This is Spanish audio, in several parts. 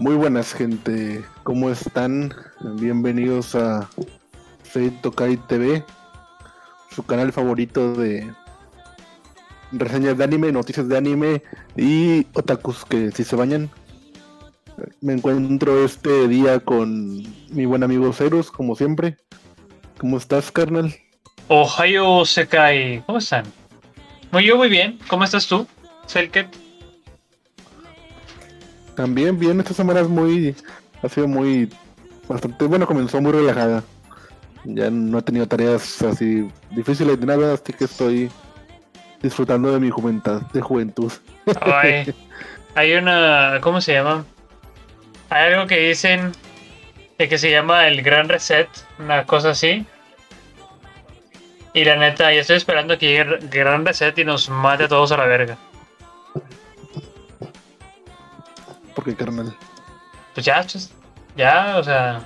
Muy buenas gente, ¿cómo están? Bienvenidos a Fate Tokai TV, su canal favorito de reseñas de anime, noticias de anime y otakus que si se bañan. Me encuentro este día con mi buen amigo Cerus, como siempre. ¿Cómo estás, carnal? Ohio Sekai, ¿cómo están? Muy yo muy bien, ¿cómo estás tú, Selket? También bien, esta semana es muy, ha sido muy, bastante, bueno, comenzó muy relajada. Ya no he tenido tareas así difíciles de nada, así que estoy disfrutando de mi juventud. De juventud. Ay, hay una, ¿cómo se llama? Hay algo que dicen de que se llama el Gran Reset, una cosa así. Y la neta, ya estoy esperando que llegue el Gran Reset y nos mate a todos a la verga. ¿Por qué, carnal? Pues ya, pues, ya, o sea.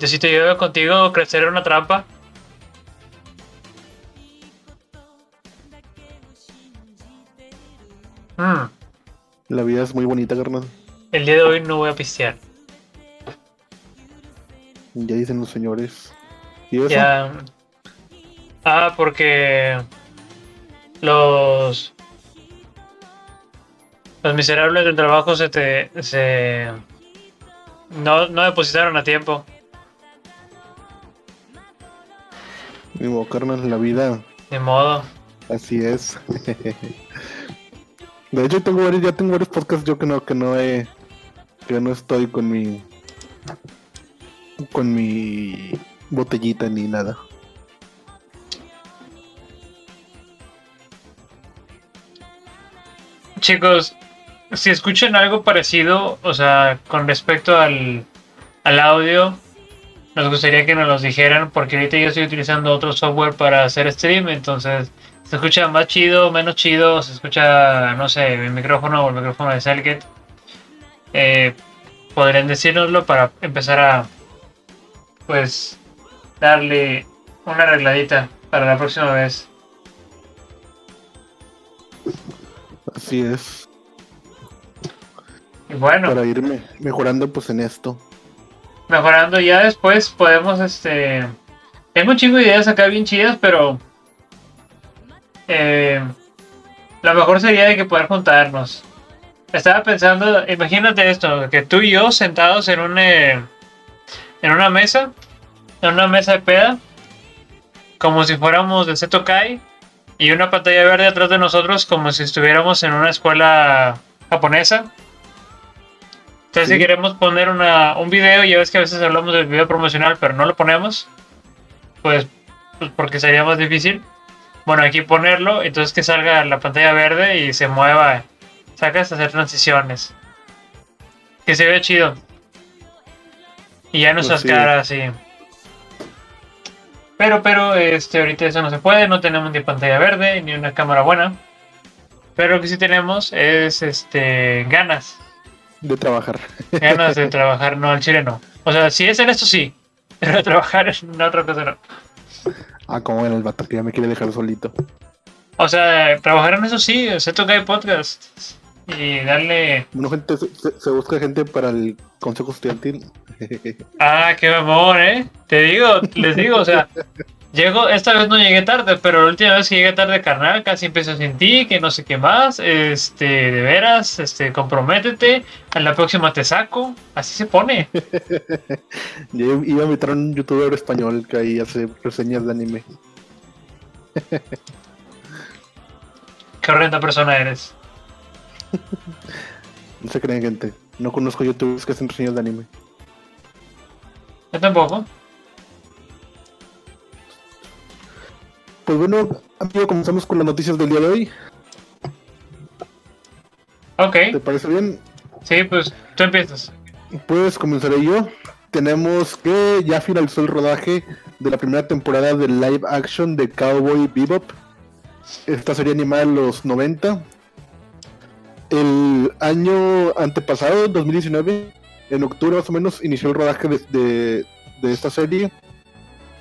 Yo si te llevo contigo crecer en una trampa. Mm, La vida es muy bonita, carnal. el día de hoy no voy a pistear. Ya dicen los señores. ¿Y eso? Ya. Ah, porque los los miserables del trabajo se te se no, no depositaron a tiempo. Ni modo, carnal, la vida De modo. así es. De hecho, tengo varios, ya tengo varios podcasts yo que no, que no he, que no estoy con mi, con mi botellita ni nada. Chicos, si escuchan algo parecido, o sea, con respecto al, al audio, nos gustaría que nos los dijeran, porque ahorita yo estoy utilizando otro software para hacer stream, entonces se escucha más chido, menos chido, se escucha, no sé, mi micrófono o el micrófono de Selket. Eh, podrían decírnoslo para empezar a, pues, darle una arregladita para la próxima vez. Así es. Bueno. Para irme mejorando pues en esto. mejorando ya después podemos este tengo un chingo de ideas acá bien chidas pero eh, lo mejor sería de que poder juntarnos estaba pensando imagínate esto que tú y yo sentados en un eh, en una mesa en una mesa de peda como si fuéramos de Seto Kai y una pantalla verde atrás de nosotros como si estuviéramos en una escuela japonesa entonces, Sí. si queremos poner una, un video, ya ves que a veces hablamos del video promocional, pero no lo ponemos, pues, pues porque sería más difícil. Bueno, aquí ponerlo, entonces que salga la pantalla verde y se mueva, sacas hacer transiciones. Que se vea chido. Y ya nuestras Pues sí. caras, sí. Pero, pero, este, ahorita eso no se puede, no tenemos ni pantalla verde, ni una cámara buena. Pero lo que sí tenemos es, este, ganas. De trabajar. Ganas de trabajar, no, al chile no. O sea, si es en esto sí, pero trabajar en otra cosa no. Ah, como era el vato que ya me quiere dejar solito. O sea, trabajar en eso sí, se toca el podcast y darle. Bueno, gente, se, se- se busca gente para el consejo estudiantil. Ah, qué amor, eh. Te digo, les digo, o sea, llego, esta vez no llegué tarde, pero la última vez que llegué tarde, carnal, casi empiezo sin ti, que no sé qué más. Este, de veras, este, comprométete. A la próxima te saco. Así se pone. Yo iba a invitar a un youtuber español que ahí hace reseñas de anime. Qué horrenda persona eres. No se creen, gente. No conozco youtubers que hacen reseñas de anime. Yo tampoco. Pues bueno, amigo, comenzamos con las noticias del día de hoy. Ok, ¿Te parece bien? sí, pues tú empiezas. Pues comenzaré yo. Tenemos que ya finalizó el rodaje de la primera temporada del live action de Cowboy Bebop. Esta serie animada en los 90. El año antepasado, 2019, en octubre más o menos, inició el rodaje de, de- de esta serie.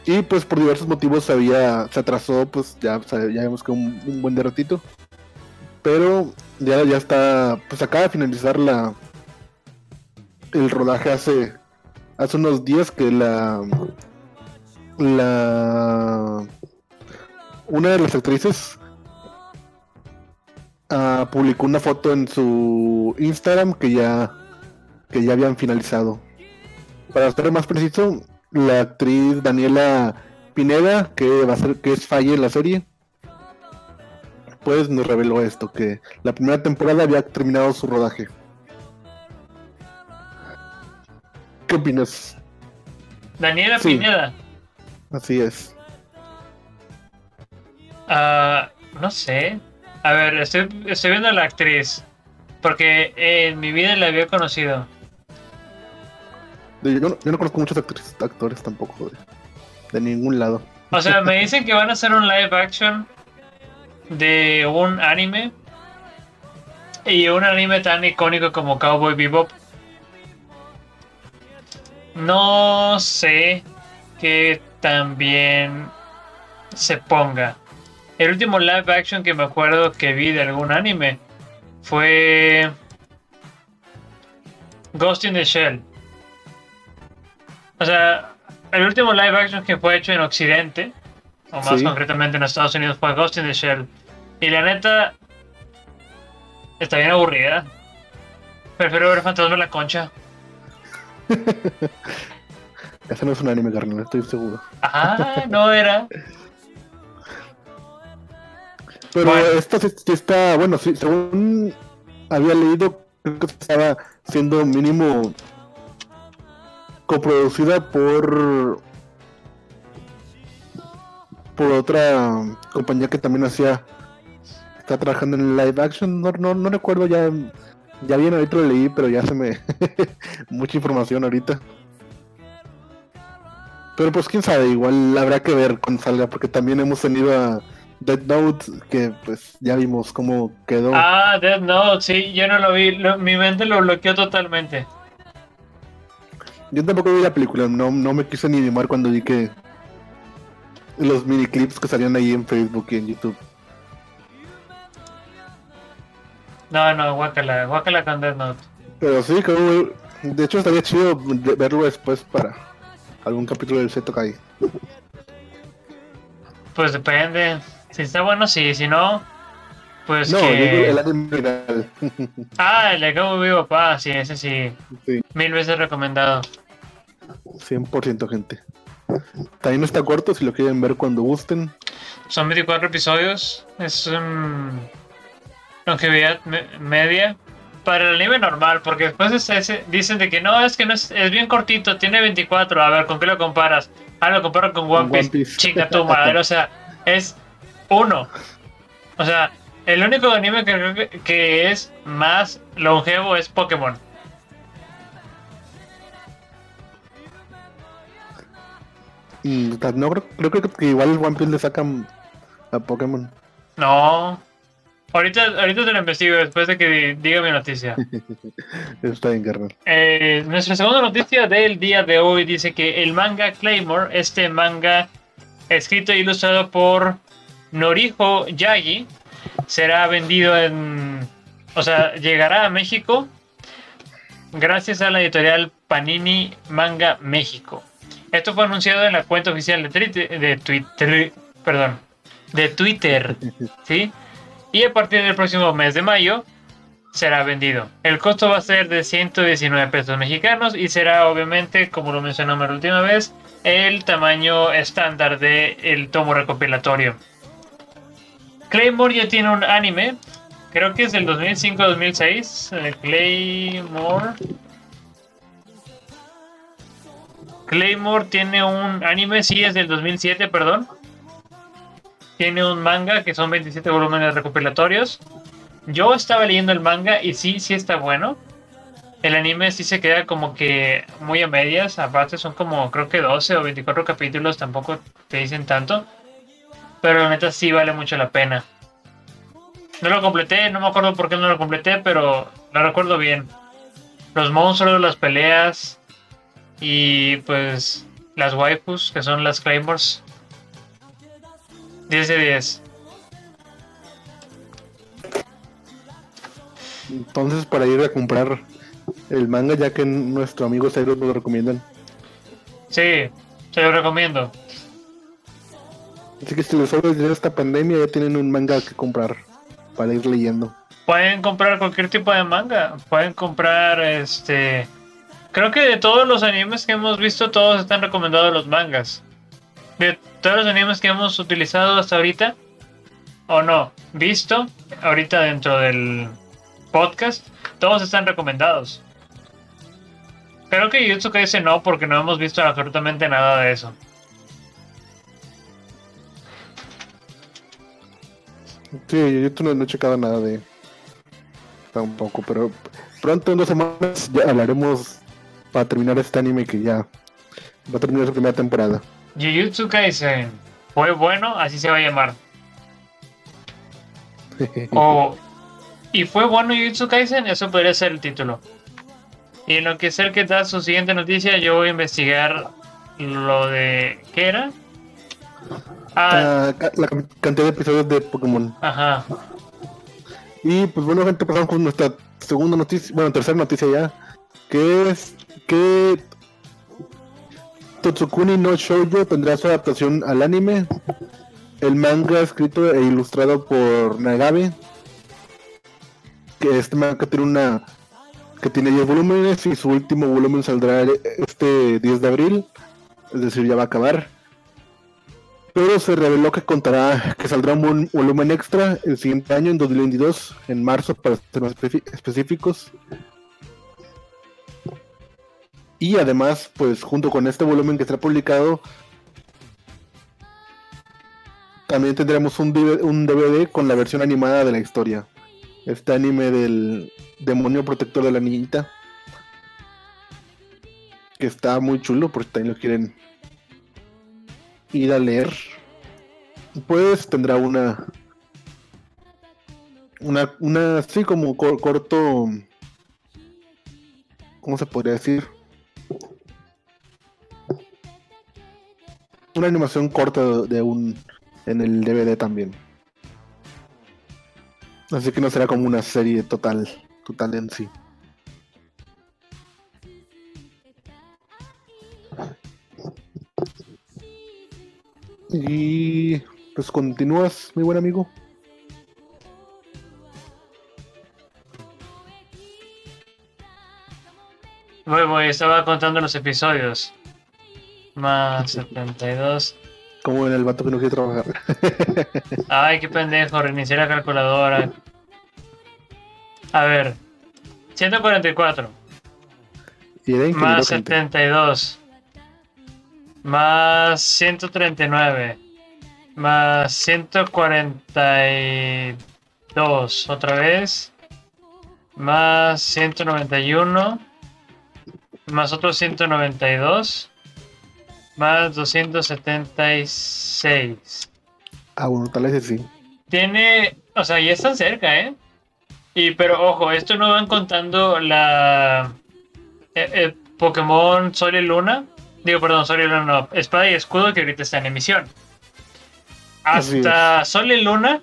Y pues por diversos motivos se, había, se atrasó, pues ya, ya vemos que un, buen de ratito. Pero ya, ya está, pues acaba de finalizar la, el rodaje hace hace unos días que la la una de las actrices ah, publicó una foto en su Instagram que ya que ya habían finalizado. Para estar más preciso, la actriz Daniela Pineda, que va a ser que es Falle en la serie, pues nos reveló esto, que la primera temporada había terminado su rodaje. ¿Qué opinas? Daniela Sí. Pineda. Así es. Ah, no sé. A ver, estoy, estoy viendo a la actriz. Porque en mi vida la había conocido. Yo no, conozco muchos actores tampoco de, de ningún lado. O sea, me dicen que van a hacer un live action de un anime. Y un anime tan icónico como Cowboy Bebop. No sé que también se ponga. El último live action que me acuerdo que vi de algún anime fue Ghost in the Shell. O sea, el último live action que fue hecho en Occidente, o más Sí. concretamente en Estados Unidos, fue Ghost in the Shell. Y la neta, está bien aburrida. Prefiero ver Fantasma en la Concha. Ese no es un anime, carnal, estoy seguro. Ah, no era. Pero Bueno. esta sí, sí está, bueno, sí, según había leído, creo que estaba siendo mínimo coproducida por por otra compañía que también hacía está trabajando en live action no, no, no recuerdo ya ya bien ahorita lo leí pero ya se me mucha información ahorita pero pues quién sabe igual habrá que ver cuando salga porque también hemos tenido a Dead Note que pues ya vimos cómo quedó Ah, Death Note, sí, yo no lo vi. lo- mi mente lo bloqueó totalmente. Yo tampoco vi la película, no, no me quise ni animar cuando vi que los mini clips que salían ahí en Facebook y en YouTube. No, no, guácala, guácala con Death Note. Pero sí, como, de hecho estaría chido verlo después para algún capítulo del Seto Kai. Pues depende. Si está bueno, sí. Si no, pues No, que... yo el anime original. Ah, el de Cowboy Vivo, papá, sí, ese sí. Sí. Mil veces recomendado. 100% gente. También está corto si lo quieren ver cuando gusten. Son 24 episodios. Es un... Longevidad me- media. Para el anime normal, porque después es ese- dicen de que no, es que no es, es bien cortito, tiene 24. A ver, ¿con qué lo comparas? Ah, lo comparo con One One Piece. Piece. Chica tu madre, o sea, es uno. O sea, el único anime que creo que, que es más longevo es Pokémon. Mm, No creo, que igual One Piece le sacan a Pokémon. No. Ahorita, ahorita te lo investigo después de que diga mi noticia. Está bien, carnal. Eh, nuestra segunda noticia del día de hoy dice que el manga Claymore, este manga escrito e ilustrado por Norijo Yagi, será vendido en... O sea, llegará a México gracias a la editorial Panini Manga México. Esto fue anunciado en la cuenta oficial de, Twitter- de perdón, de Twitter, ¿sí? Y a partir del próximo mes de mayo será vendido. El costo va a ser de 119 pesos mexicanos y será obviamente, como lo mencionamos la última vez, el tamaño estándar del el tomo recopilatorio. Claymore ya tiene un anime, creo que es del 2005-2006, el Claymore. Claymore tiene un anime, sí, es del 2007, perdón. Tiene un manga que son 27 volúmenes recopilatorios. Yo estaba leyendo el manga y sí, sí está bueno. El anime sí se queda como que muy a medias. Aparte son como creo que 12 o 24 capítulos, tampoco te dicen tanto. Pero la neta sí vale mucho la pena. No lo completé, no me acuerdo por qué no lo completé, pero lo recuerdo bien. Los monstruos, las peleas y pues las waifus, que son las Claymores. 10 de 10. Entonces, para ir a comprar el manga, ya que nuestro amigo Cyrus nos lo recomiendan. Sí, se lo recomiendo. Así que si les sobra esta pandemia, ya tienen un manga que comprar para ir leyendo. Pueden comprar cualquier tipo de manga. Pueden comprar este. Creo que de todos los animes que hemos visto, todos están recomendados los mangas. De todos los animes que hemos utilizado hasta ahorita, o no, visto, ahorita dentro del podcast, todos están recomendados. Creo que Jutsu Kaisen no, porque no hemos visto absolutamente nada de eso. Sí, yo no, no he checado nada de tampoco, pero pronto en dos semanas ya hablaremos para terminar este anime que ya va a terminar su primera temporada. Jujutsu Kaisen fue bueno, así se va a llamar. o y fue bueno Jujutsu Kaisen, eso podría ser el título. Y en lo que es el que da su siguiente noticia, yo voy a investigar lo de. ¿Qué era? Ah, la cantidad de episodios de Pokémon. Ajá. Y pues bueno, gente, pasamos con nuestra segunda noticia, bueno, tercera noticia ya, que es que Totsukuni no Shoujo tendrá su adaptación al anime. El manga escrito e ilustrado por Nagabe. Que este manga tiene una que tiene 10 volúmenes y su último volumen saldrá este 10 de abril, es decir, ya va a acabar. Pero se reveló que contará que saldrá un volumen extra el siguiente año, en 2022, en marzo, para ser más específicos. Y además, pues junto con este volumen que será publicado, también tendremos un DVD con la versión animada de la historia. Este anime del demonio protector de la niñita. Que está muy chulo, porque también lo quieren ir a leer, pues tendrá una. Una, una así como corto. ¿Cómo se podría decir? Una animación corta de un. en el DVD también. Así que no será como una serie total, total en sí. Y pues continúas, mi buen amigo. Voy, estaba contando los episodios. Más 72. Como en el vato que no quiere trabajar. Ay, qué pendejo, reiniciar la calculadora. A ver, 144. más 72 más 139, más 142, otra vez, más 191, más otros 192, más 276. Ah, bueno, tal vez sí. Tiene, o sea, ya están cerca, ¿eh? Y, pero ojo, esto no van contando la eh, eh, Pokémon Sol y Luna, Digo, perdón, Sol y Luna no. Espada y Escudo que ahorita está en emisión. Hasta Sol y Luna,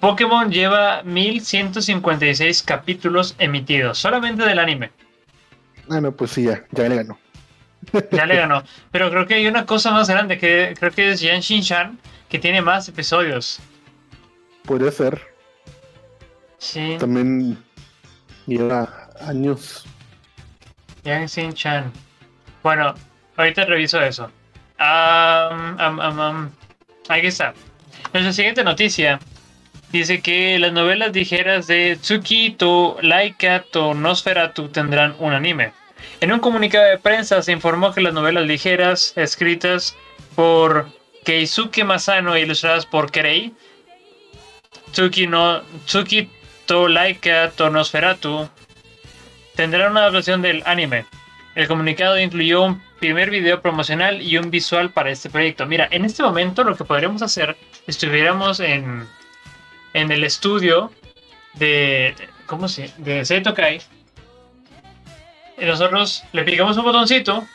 Pokémon lleva 1156 capítulos emitidos, solamente del anime. Ah, no, pues sí, ya, ya le ganó. Ya le ganó. Pero creo que hay una cosa más grande, que creo que es Yan Shan, que tiene más episodios. Puede ser. Sí. También lleva años Yang Xin Chan. Bueno, ahorita reviso eso. Um, um, Aquí está. Nuestra siguiente noticia dice que las novelas ligeras de Tsuki to Laika to Nosferatu tendrán un anime. En un comunicado de prensa se informó que las novelas ligeras escritas por Keisuke Masano e ilustradas por Kerei Tsuki no Tsuki to Laika to Nosferatu tendrá una adaptación del anime. El comunicado incluyó un primer video promocional y un visual para este proyecto. Mira, en este momento lo que podríamos hacer, estuviéramos en, en el estudio de, ¿cómo se? De Seito Kai. Y nosotros le picamos un botoncito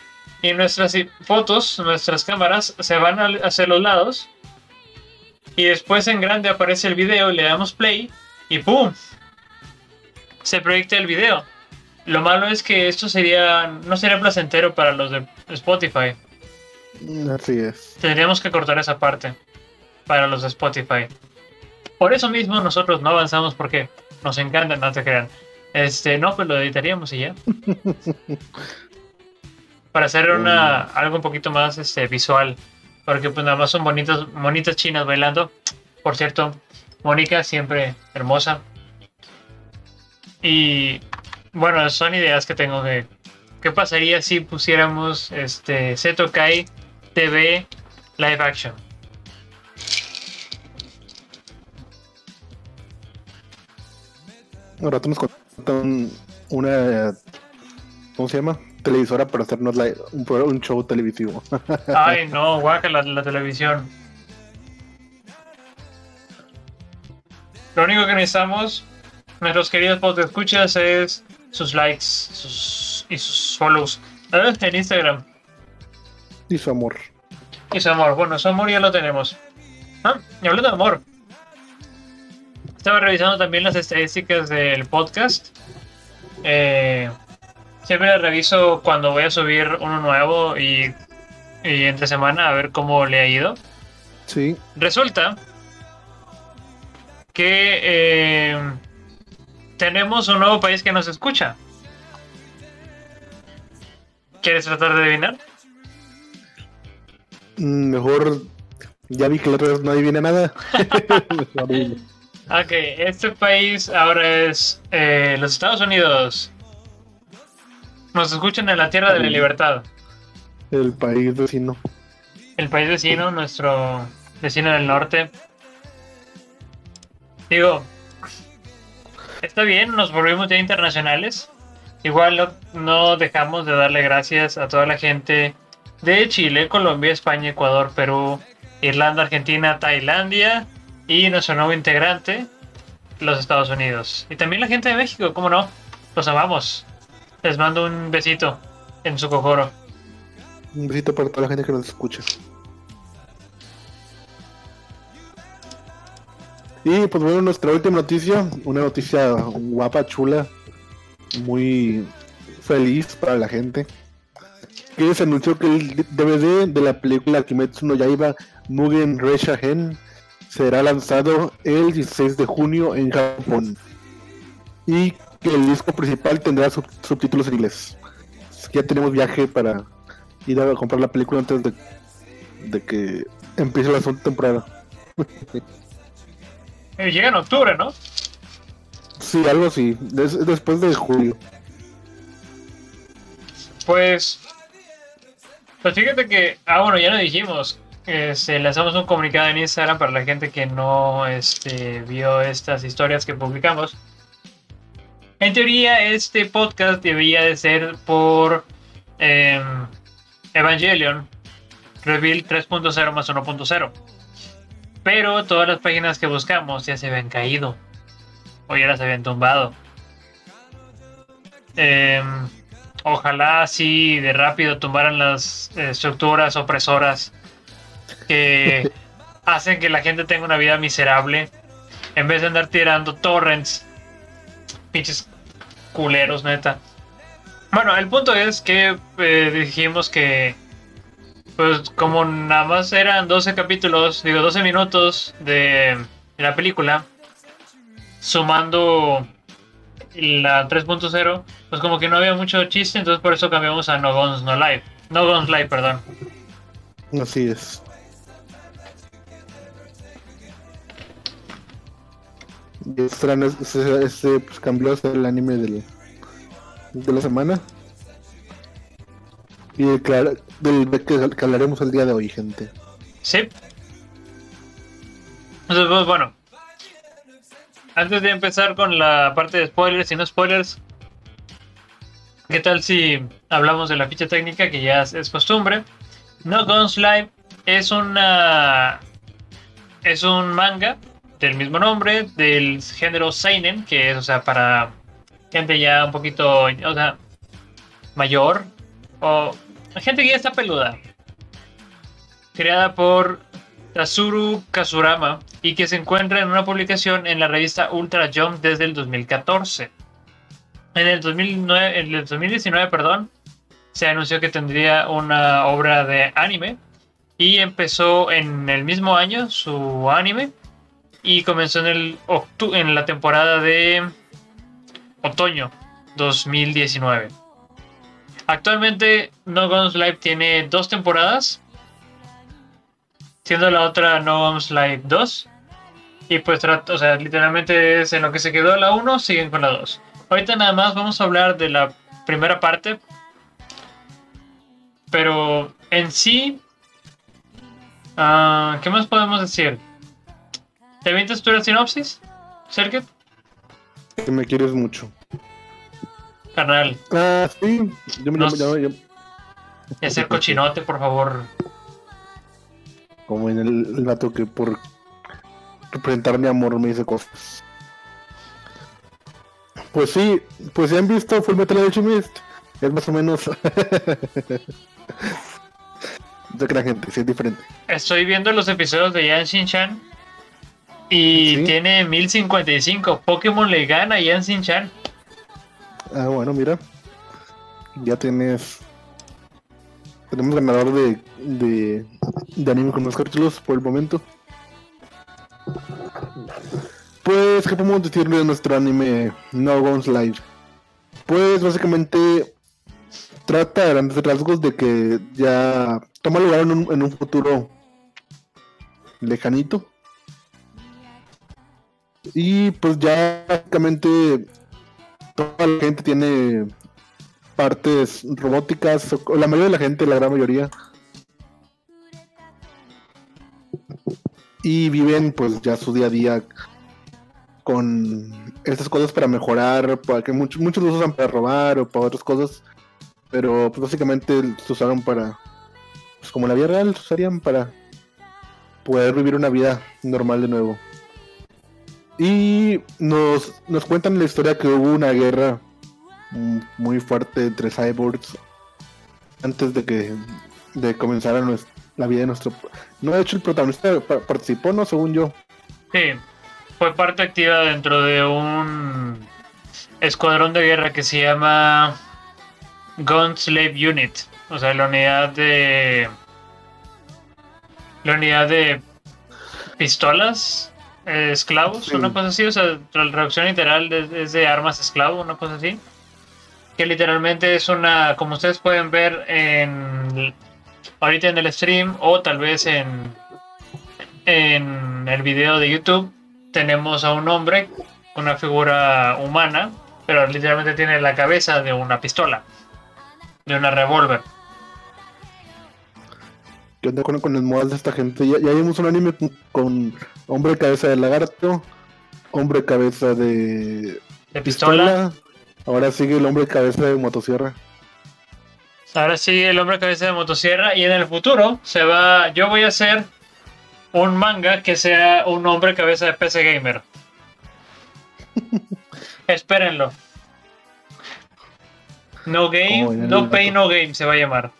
y nuestras fotos, nuestras cámaras se van hacia los lados. Y después en grande aparece el video, le damos play y ¡pum! se proyecte el video. Lo malo es que esto sería no sería placentero para los de Spotify. Así es. Tendríamos que cortar esa parte para los de Spotify. Por eso mismo nosotros no avanzamos porque nos encanta, no te crean. Este, no, pues lo editaríamos y ya. para hacer una algo un poquito más este, visual. Porque pues nada más son bonitas, bonitas chinas bailando. Por cierto, Mónica siempre hermosa. Y bueno, son ideas que tengo de qué pasaría si pusiéramos este Seto Kai TV live action. Ahora nos contan una. ¿Cómo se llama? Televisora para hacernos la- un, show televisivo. Ay, no, guaca la, la televisión. Lo único que necesitamos, nuestros queridos escuchas, es sus likes sus, y sus follows ¿eh? en Instagram. y su amor. Y su amor. Bueno, su amor ya lo tenemos. Ah, y hablando de amor. Estaba revisando también las estadísticas del podcast. Eh, siempre las reviso cuando voy a subir uno nuevo y, y entre semana a ver cómo le ha ido. Sí. Resulta que eh, tenemos un nuevo país que nos escucha. ¿Quieres tratar de adivinar? Mm, Mejor. Ya vi que la otra vez no adivina nada. Ok, este país ahora es eh, los Estados Unidos. Nos escuchan en la Tierra de la Libertad. El país vecino. El país vecino, nuestro vecino del norte. Digo, está bien, nos volvimos ya internacionales. Igual no, dejamos de darle gracias a toda la gente de Chile, Colombia, España, Ecuador, Perú, Irlanda, Argentina, Tailandia y nuestro nuevo integrante, los Estados Unidos. Y también la gente de México, ¿cómo no? Los amamos. Les mando un besito en su cocoro. Un besito para toda la gente que nos escucha. Y pues bueno, nuestra última noticia, una noticia guapa, chula, muy feliz para la gente. Que se anunció que el DVD de la película Kimetsu no Yaiba Mugen Resha Gen será lanzado el 16 de junio en Japón. Y que el disco principal tendrá sub- subtítulos en inglés. Así que ya tenemos viaje para ir a comprar la película antes de que empiece la segunda temporada. Eh, Llega en octubre, ¿no? Sí, algo así, des- después de julio. Pues. Pues fíjate que. Ah, bueno, ya lo dijimos. Este, lanzamos un comunicado en Instagram para la gente que no este, vio estas historias que publicamos. En teoría, este podcast debería de ser por em, Evangelion Reveal 3.0 más 1.0. Pero todas las páginas que buscamos ya se habían caído. O ya las habían tumbado. Em, ojalá así de rápido tumbaran las eh, estructuras opresoras que hacen que la gente tenga una vida miserable en vez de andar tirando torrents pinches culeros neta bueno el punto es que eh, dijimos que pues como nada más eran 12 capítulos digo 12 minutos de, la película sumando la 3.0, pues como que no había mucho chiste, entonces por eso cambiamos a No Guns No Live. No Guns Live, perdón. Así es. Y este, pues, cambió el anime del, de la semana. Y que- del que, que hablaremos el día de hoy, gente. Sí. Entonces, pues bueno. Antes de empezar con la parte de spoilers y no spoilers, ¿qué tal si hablamos de la ficha técnica que ya es, es costumbre? No Guns Live es una es un manga del mismo nombre del género seinen, que es, o sea, para gente ya un poquito, o sea, mayor o gente que ya está peluda. Creada por Tatsuru Kazurama y que se encuentra en una publicación en la revista Ultra Jump desde el 2014. En el, 2009, en el 2019, perdón, se anunció que tendría una obra de anime y empezó en el mismo año su anime y comenzó en, el en la temporada de otoño 2019. Actualmente No Guns Live tiene dos temporadas, siendo la otra No Guns Live 2. Y pues, o sea, literalmente es en lo que se quedó la 1, siguen con la 2. Ahorita nada más vamos a hablar de la primera parte. Pero en sí, uh, ¿qué más podemos decir? ¿Te avientas tú la sinopsis, Sergio? Que me quieres mucho. Carnal. Ah, sí. Yo me llamo. Yo, yo, Es el cochinote, por favor. Como en el, el vato que por representar mi amor me dice cosas. Pues sí, pues ya han visto Full Metal Alchemist. Es más o menos. de que la gente, sí es diferente. Estoy viendo los episodios de Yan Shin-Chan y tiene 1055. Pokémon le gana a Yan Shin-Chan. Ah, bueno, mira. Ya tienes. Tenemos ganador de, de, de anime con los capítulos por el momento. Pues, ¿qué podemos decir de nuestro anime No Guns Live? Pues, básicamente, trata a grandes rasgos de que ya toma lugar en un, en un futuro lejanito. Y pues ya básicamente toda la gente tiene partes robóticas, la mayoría de la gente, la gran mayoría. Y viven pues ya su día a día con estas cosas para mejorar, para que muchos, muchos los usan para robar o para otras cosas, pero pues básicamente se usaron para, pues como la vida real, usarían para poder vivir una vida normal de nuevo. Y nos, nos cuentan la historia que hubo una guerra muy fuerte entre cyborgs antes de que de comenzar la vida de nuestro... No, de hecho el protagonista participó, ¿no? Según yo. Sí, fue parte activa dentro de un escuadrón de guerra que se llama Gun Slave Unit. O sea, la unidad de. La unidad de pistolas eh, esclavos, una cosa así. O sea, la traducción literal es de armas esclavo, una cosa así. Que literalmente es una. Como ustedes pueden ver en. Ahorita en el stream o tal vez en. En el video de YouTube tenemos a un hombre, una figura humana, pero literalmente tiene la cabeza de una pistola, de una revólver. ¿Qué onda con, el modal de esta gente? Ya, vimos un anime con hombre cabeza de lagarto, hombre cabeza de, de pistola. Ahora sigue el hombre cabeza de motosierra. Ahora sigue el hombre cabeza de motosierra y en el futuro se va. Yo voy a hacer un manga que sea un hombre cabeza de PC gamer. Espérenlo. No game, no pay, no game se va a llamar.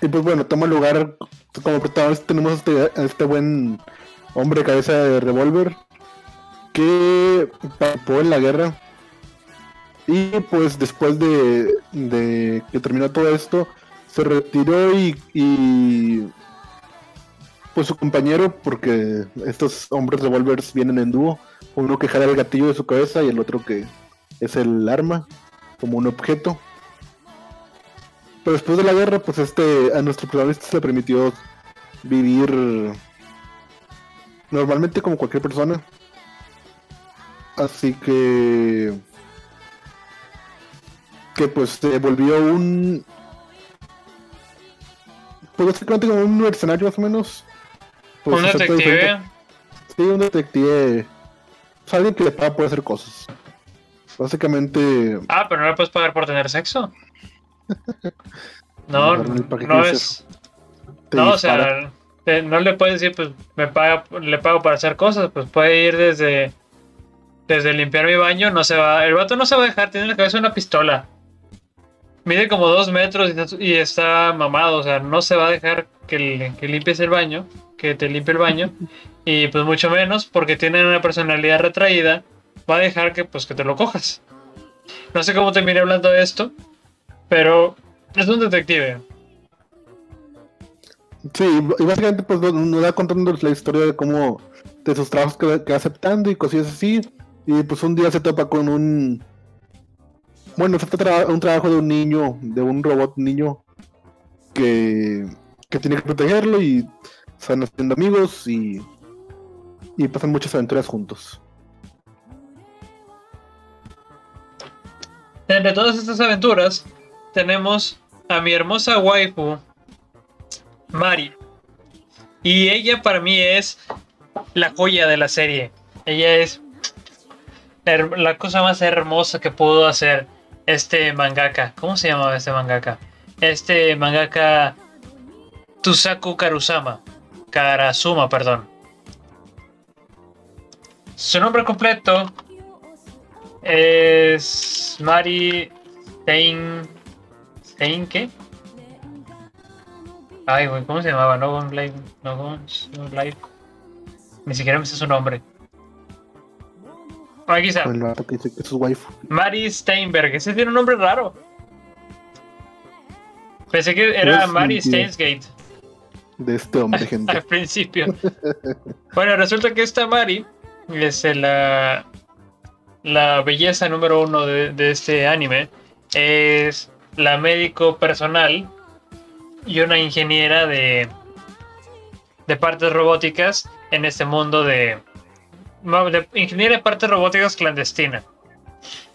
Y pues bueno, toma lugar como protagonista tenemos a este, este buen hombre cabeza de revólver que participó en la guerra y pues después de, de que terminó todo esto se retiró y, pues su compañero, porque estos hombres revolvers vienen en dúo, uno que jala el gatillo de su cabeza y el otro que es el arma, como un objeto. Pero después de la guerra, pues este a nuestro protagonista se le permitió vivir normalmente como cualquier persona. Así que que pues se volvió un pues básicamente como un mercenario más o menos. Pues, un detective. Sí, un detective. O alguien que le paga por hacer cosas. Básicamente. Ah, pero no le puedes pagar por tener sexo. no, no es. No, o sea, no le puedes decir, pues me paga, le pago para hacer cosas. Pues puede ir desde. Desde limpiar mi baño, no se va. El vato no se va a dejar, tiene en la cabeza una pistola mide como dos metros y está, mamado, o sea, no se va a dejar que, que, limpies el baño, que te limpie el baño, y pues mucho menos porque tiene una personalidad retraída va a dejar que, pues, que te lo cojas. No sé cómo terminé hablando de esto, pero es un detective. Sí, y básicamente pues nos va contando la historia de cómo, de sus trabajos que, que va aceptando y cosillas así. Y pues un día se topa con un... Bueno, se trata un trabajo de un niño, de un robot niño que, que tiene que protegerlo y están haciendo amigos y, y pasan muchas aventuras juntos. Entre todas estas aventuras tenemos a mi hermosa waifu, Mari. Y ella para mí es la joya de la serie. Ella es la cosa más hermosa que pudo hacer este mangaka. ¿Cómo se llamaba este mangaka? Este mangaka Tusaku Karusama. Karasuma, perdón. Su nombre completo es Mari Stein. ¿Stein qué? Ay, güey, ¿cómo se llamaba? No One Life. No One Life. Ni siquiera me sé su nombre. Aquí está. Mari Steinberg. Ese tiene un nombre raro. Pensé que era Mari Stainsgate. De este hombre, gente. Al principio. bueno, resulta que esta Mari es la, la belleza número uno de, de este anime. Es la médico personal y una ingeniera de, de partes robóticas en este mundo de, de ingeniera de partes robóticas clandestina.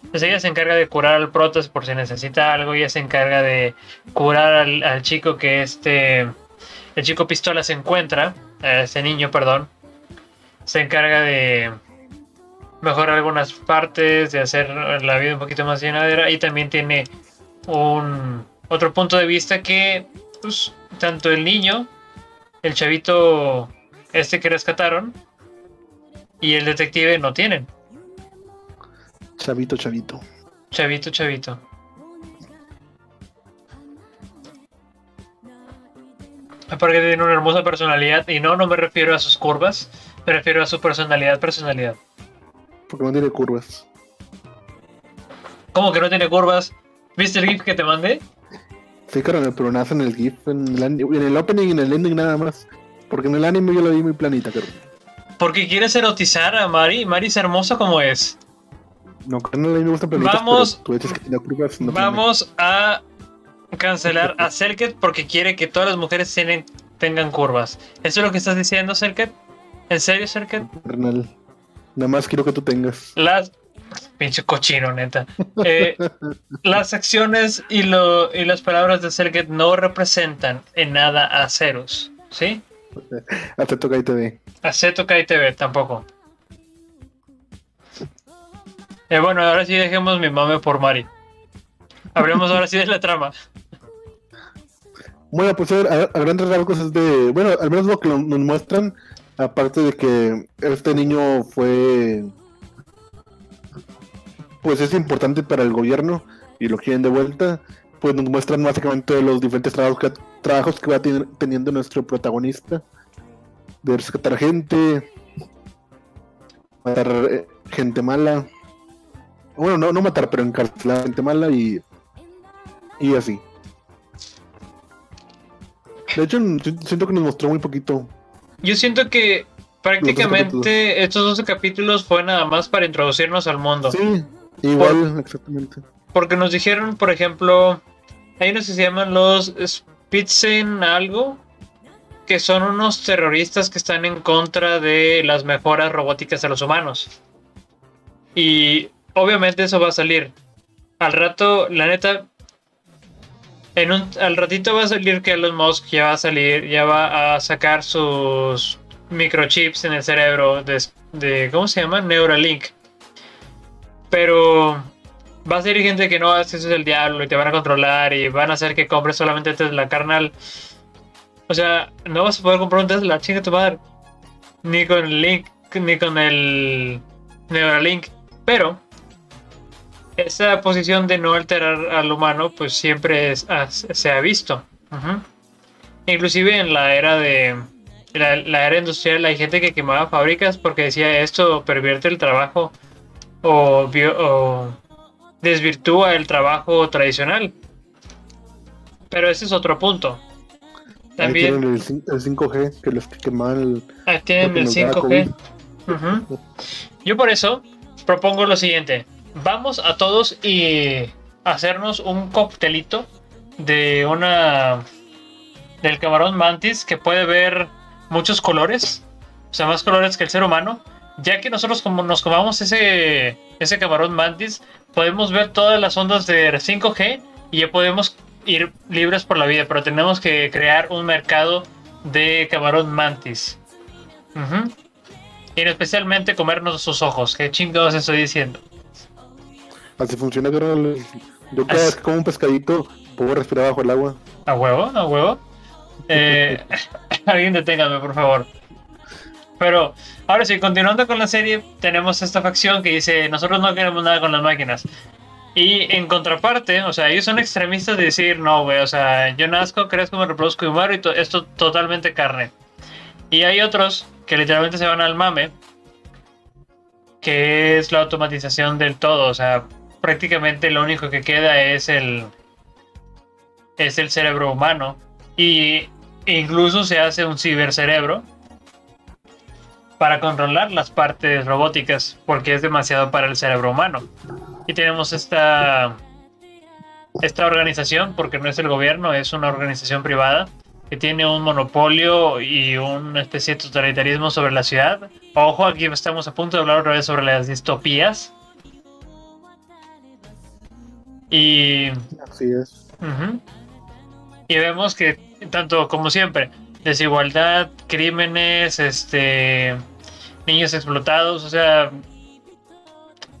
Entonces ella se encarga de curar al protas por si necesita algo, ella se encarga de curar al, chico que este, el chico pistola se encuentra, ese niño, perdón, se encarga de mejorar algunas partes, de hacer la vida un poquito más llenadera y también tiene un otro punto de vista que pues, tanto el niño, el chavito este que rescataron y el detective no tienen. Chavito, chavito. Chavito, chavito. Aparte tiene una hermosa personalidad y no, no me refiero a sus curvas, me refiero a su personalidad, personalidad. Porque no tiene curvas. ¿Cómo que no tiene curvas? ¿Viste el GIF que te mandé? Sí, carnal, pero nace en el GIF, en el, opening y en el ending nada más. Porque en el anime yo lo vi muy planita, pero. Porque quieres erotizar a Mari. Mari es hermosa como es. No, mí me gusta planita. Vamos, tú que tiene curvas, vamos a cancelar a Selket porque quiere que todas las mujeres tienen, tengan curvas. ¿Eso es lo que estás diciendo, Selket? ¿En serio, Selket? Carnal, nada más quiero que tú tengas. Las Pinche cochino, neta. Eh, las acciones y, lo, y las palabras de Serget no representan en nada a Cerus, ¿sí? Aceto KITV. Aceto KITV tampoco. Eh, bueno, ahora sí dejemos mi mame por Mari. Hablemos ahora sí de la trama. Bueno, pues a, grandes rasgos es de. Bueno, al menos lo que nos muestran, aparte de que este niño fue pues es importante para el gobierno y lo quieren de vuelta, pues nos muestran básicamente los diferentes trabajos que, trabajos que va teniendo nuestro protagonista, de rescatar gente, matar eh, gente mala, bueno, no, no matar, pero encarcelar gente mala y, y así. De hecho, siento que nos mostró muy poquito. Yo siento que prácticamente estos 12 capítulos fue nada más para introducirnos al mundo. Sí, Igual, exactamente. Porque nos dijeron, por ejemplo, hay unos que se llaman los Spitzen algo, que son unos terroristas que están en contra de las mejoras robóticas de los humanos. Y obviamente eso va a salir. Al rato, la neta, en un, al ratito va a salir que Elon Musk ya va a salir, ya va a sacar sus microchips en el cerebro de, de ¿cómo se llama? Neuralink pero va a ser gente que no, eso es el diablo y te van a controlar y van a hacer que compres solamente Tesla carnal. O sea, no vas a poder comprar un Tesla, chinga tu madre. Ni con el Link, ni con el Neuralink. Pero esa posición de no alterar al humano, pues siempre se ha visto. Inclusive en la era de la, era industrial hay gente que quemaba fábricas porque decía esto pervierte el trabajo o, o desvirtúa el trabajo tradicional. Pero ese es otro punto. También el, 5G, que los que queman el, tienen el 5G. Yo por eso propongo lo siguiente. Vamos a todos y hacernos un coctelito de una del camarón mantis que puede ver muchos colores, o sea, más colores que el ser humano, ya que nosotros como nos comamos ese ese camarón mantis, podemos ver todas las ondas de 5G y ya podemos ir libres por la vida, pero tenemos que crear un mercado de camarón mantis. Y especialmente comernos sus ojos. ¿Qué chingados estoy diciendo? Así funciona, pero yo cada vez que como un pescadito puedo respirar bajo el agua. ¿A huevo? ¿A huevo? Eh, alguien deténgame, por favor. Pero ahora sí, continuando con la serie, tenemos esta facción que dice, nosotros no queremos nada con las máquinas. Y en contraparte, o sea, ellos son extremistas de decir, no, güey, o sea, yo nazco, crezco, me reproduzco y muero y esto totalmente carne. Y hay otros que literalmente se van al mame, que es la automatización del todo, o sea, prácticamente lo único que queda es el es el cerebro humano y incluso se hace un cibercerebro para controlar las partes robóticas porque es demasiado para el cerebro humano. Y tenemos esta esta organización porque no es el gobierno, es una organización privada que tiene un monopolio y una especie de totalitarismo sobre la ciudad. Ojo, aquí estamos a punto de hablar otra vez sobre las distopías. Y. Así es. Y vemos que, tanto como siempre, desigualdad, crímenes, este. Niños explotados, o sea.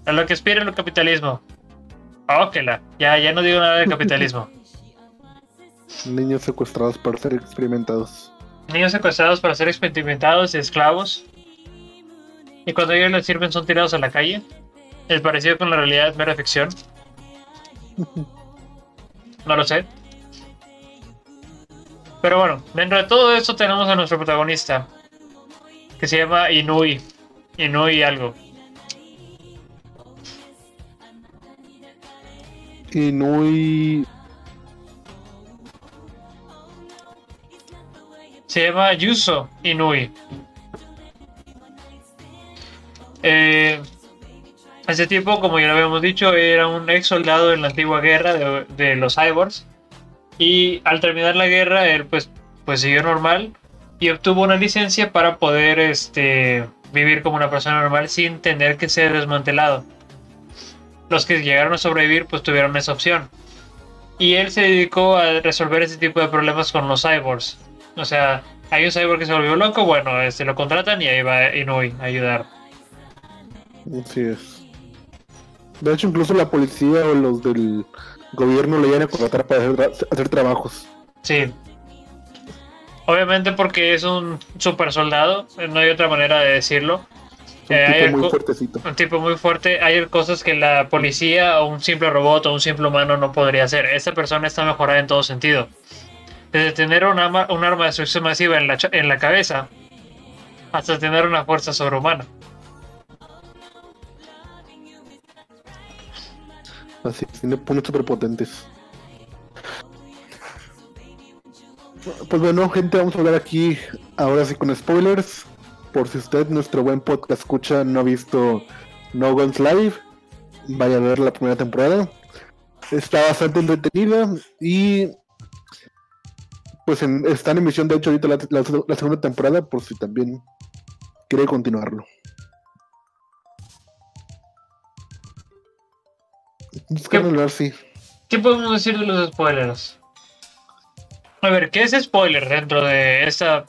A lo que aspira el capitalismo. Óquela, ya, ya no digo nada de capitalismo. Niños secuestrados para ser experimentados. Niños secuestrados para ser experimentados y esclavos. Y cuando ellos les sirven son tirados a la calle. El parecido con la realidad es mera ficción. No lo sé. Pero bueno, dentro de todo esto tenemos a nuestro protagonista. Que se llama Inui. Inui algo. Inui Se llama Yuso Inui. Eh, ese tipo, como ya lo habíamos dicho, era un ex soldado en la antigua guerra de, los cyborgs. Y al terminar la guerra, él pues, pues siguió normal y obtuvo una licencia para poder este, vivir como una persona normal sin tener que ser desmantelado. Los que llegaron a sobrevivir pues tuvieron esa opción. Y él se dedicó a resolver ese tipo de problemas con los cyborgs. O sea, hay un cyborg que se volvió loco, bueno, este lo contratan y ahí va Inui a ayudar. Así es. De hecho, incluso la policía o los del gobierno le iban a contratar para hacer, trabajos. Sí. Obviamente porque es un super soldado, no hay otra manera de decirlo. Un eh, tipo muy fuertecito. Un tipo muy fuerte. Hay cosas que la policía o un simple robot o un simple humano no podría hacer. Esta persona está mejorada en todo sentido desde tener un arma, un arma de destrucción masiva en la, en la cabeza hasta tener una fuerza sobrehumana. Así, tiene puños superpotentes. Pues bueno, gente, vamos a hablar aquí ahora sí con spoilers. Por si usted, nuestro buen podcast escucha, no ha visto No Guns Live, vaya a ver la primera temporada. Está bastante entretenida y pues en, está en emisión, de hecho, ahorita la, segunda temporada, por si también quiere continuarlo. ¿Qué, ¿Qué podemos decir de los spoilers? A ver, ¿qué es spoiler dentro de esta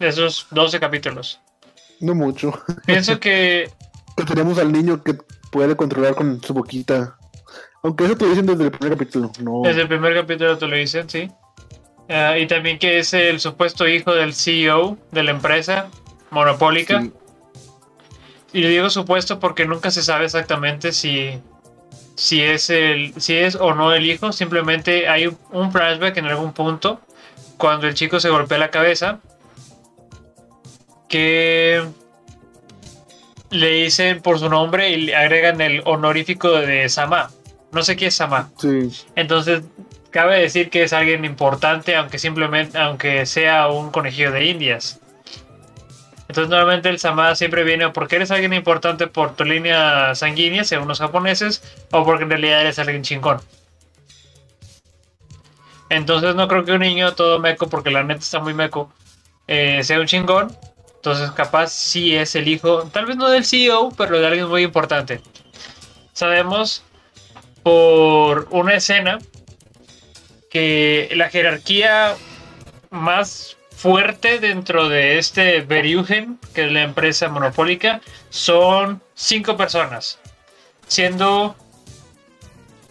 de esos 12 capítulos? No mucho. Pienso que... que tenemos al niño que puede controlar con su boquita. Aunque eso te lo dicen desde el primer capítulo. No. Desde el primer capítulo te lo dicen, sí. Ah, y también que es el supuesto hijo del CEO de la empresa monopólica. Y le digo supuesto porque nunca se sabe exactamente si, si, es el, si es o no el hijo. Simplemente hay un flashback en algún punto cuando el chico se golpea la cabeza que le dicen por su nombre y le agregan el honorífico de Sama. No sé qué es Sama. Sí. Entonces, cabe decir que es alguien importante, aunque simplemente, aunque sea un conejillo de indias. Entonces, normalmente el Sama siempre viene porque eres alguien importante por tu línea sanguínea, según los japoneses, o porque en realidad eres alguien chingón. Entonces, no creo que un niño todo meco, porque la neta está muy meco, eh, sea un chingón. Entonces, capaz sí es el hijo, tal vez no del CEO, pero de alguien muy importante. Sabemos por una escena que la jerarquía más fuerte dentro de este Beryugen, que es la empresa monopólica, son cinco personas, siendo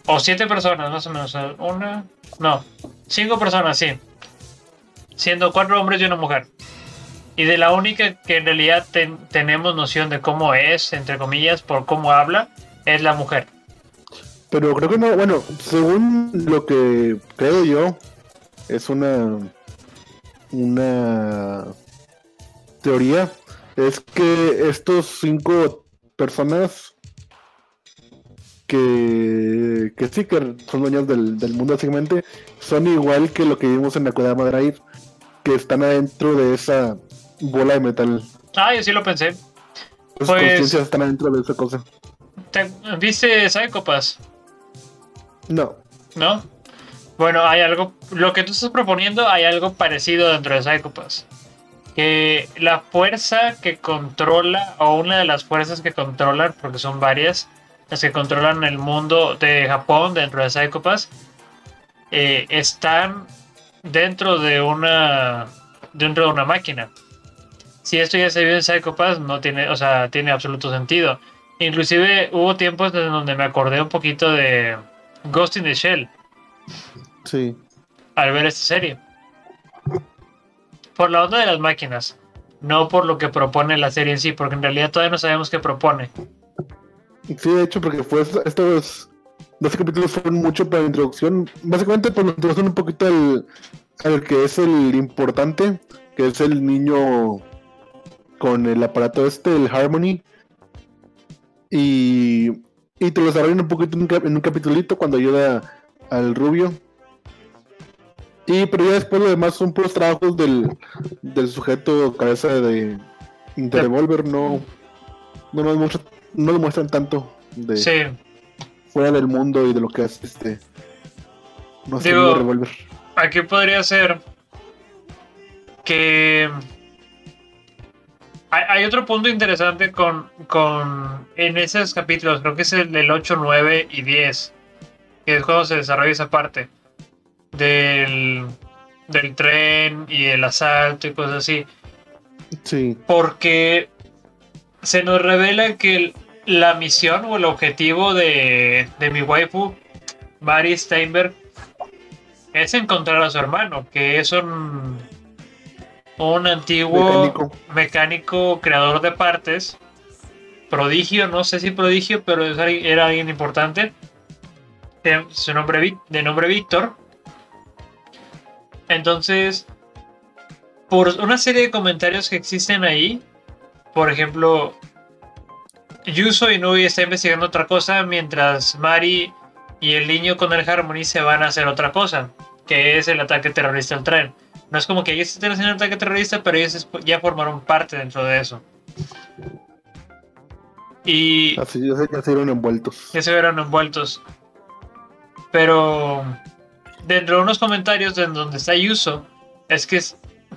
o siete personas más o menos, una, no, cinco personas, sí, siendo cuatro hombres y una mujer. Y de la única que en realidad tenemos noción de cómo es, entre comillas, por cómo habla, es la mujer. Pero creo que no, bueno, según lo que creo yo, es una una teoría es que estos cinco personas que, que sí que son dueños del, del mundo básicamente son igual que lo que vimos en la Kodama Drive que están adentro de esa bola de metal. Ah, yo sí lo pensé. Las pues, conciencias están adentro de esa cosa. ¿Viste Psychopass? No. ¿No? Bueno, hay algo. Lo que tú estás proponiendo, hay algo parecido dentro de Psychopass. Que la fuerza que controla, o una de las fuerzas que controlan, porque son varias, las que controlan el mundo de Japón dentro de Psychopass, eh, están dentro de una dentro de una máquina. Si esto ya se vio en Psychopass, no tiene, o sea, tiene absoluto sentido. Inclusive hubo tiempos en donde me acordé un poquito de Ghost in the Shell. Sí. Al ver esta serie. Por la onda de las máquinas. No por lo que propone la serie en sí, porque en realidad todavía no sabemos qué propone. Sí, de hecho, porque fue estos dos capítulos fueron mucho para la introducción. Básicamente, por la introducción un poquito al, al que es el importante, que es el niño con el aparato este, el Harmony. Y, y te lo desarrollan un poquito en un, capitulito cuando ayuda al rubio. Y pero ya después lo demás son puros trabajos del, del sujeto cabeza de Interrevolver, no, no nos muestran, no lo muestran tanto de fuera del mundo y de lo que hace este no sé, Revolver. Aquí podría ser que hay, otro punto interesante con, con en esos capítulos, creo que es el del 8, 9 y 10, que es cuando se desarrolla esa parte del, del tren y el asalto y cosas así. Sí. Porque se nos revela que la misión o el objetivo de, de mi waifu, Mary Steinberg, es encontrar a su hermano, que es un un antiguo mecánico. creador de partes, prodigio, no sé si prodigio, pero era alguien importante, su nombre, de nombre Víctor. Entonces, por una serie de comentarios que existen ahí, por ejemplo, Yuso Inui está investigando otra cosa mientras Mari y el niño con el Harmony se van a hacer otra cosa, que es el ataque terrorista al tren. No es como que ellos estén haciendo un ataque terrorista, pero ellos ya formaron parte dentro de eso. Y. Así ya se, ya se vieron envueltos. Ya se vieron envueltos. Pero. Dentro de unos comentarios en donde está Yuso, es que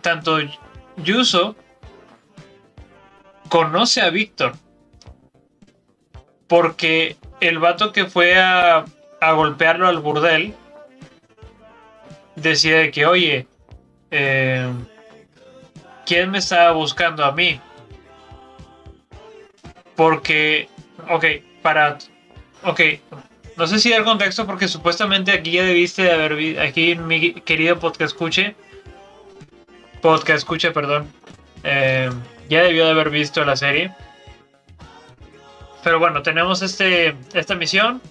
tanto Yuso conoce a Víctor. Porque el vato que fue a, a golpearlo al burdel decía que, oye, eh, ¿quién me estaba buscando a mí? Porque, ok, para, ok, no sé si el contexto porque supuestamente aquí ya debiste de haber visto, aquí mi querido podcast escuche, podcast escuche, perdón, eh, ya debió de haber visto la serie. Pero bueno, tenemos este, esta misión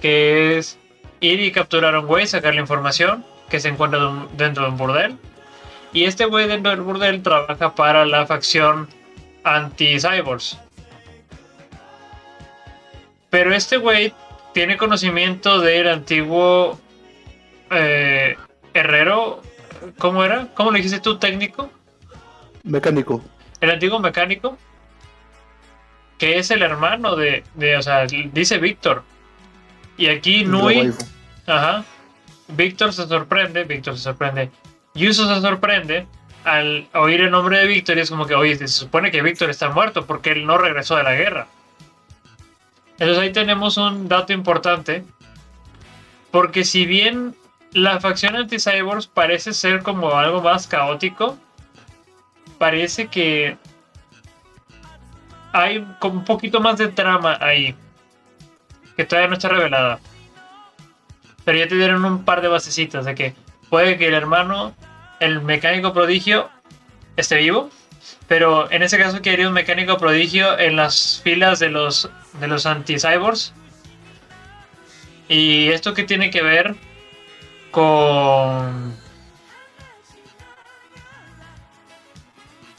que es ir y capturar a un güey, sacar la información que se encuentra dentro de un burdel y este güey del burdel trabaja para la facción anti-cyborgs. Pero este güey tiene conocimiento del antiguo eh, herrero. ¿Cómo era? ¿Cómo le dijiste tú, técnico? Mecánico. El antiguo mecánico. Que es el hermano de. de o sea, dice Víctor. Y aquí Nui. Ajá. Víctor se sorprende. Víctor se sorprende. Yuso se sorprende al oír el nombre de Víctor y es como que, oye, se supone que Víctor está muerto porque él no regresó de la guerra. Entonces ahí tenemos un dato importante. Porque si bien la facción anti-cyborgs parece ser como algo más caótico, parece que hay como un poquito más de trama ahí. Que todavía no está revelada. Pero ya te dieron un par de basecitas de que puede que el hermano, el mecánico prodigio, esté vivo. Pero en ese caso quedaría un mecánico prodigio en las filas de los, de los anti-cyborgs. Y esto que tiene que ver con...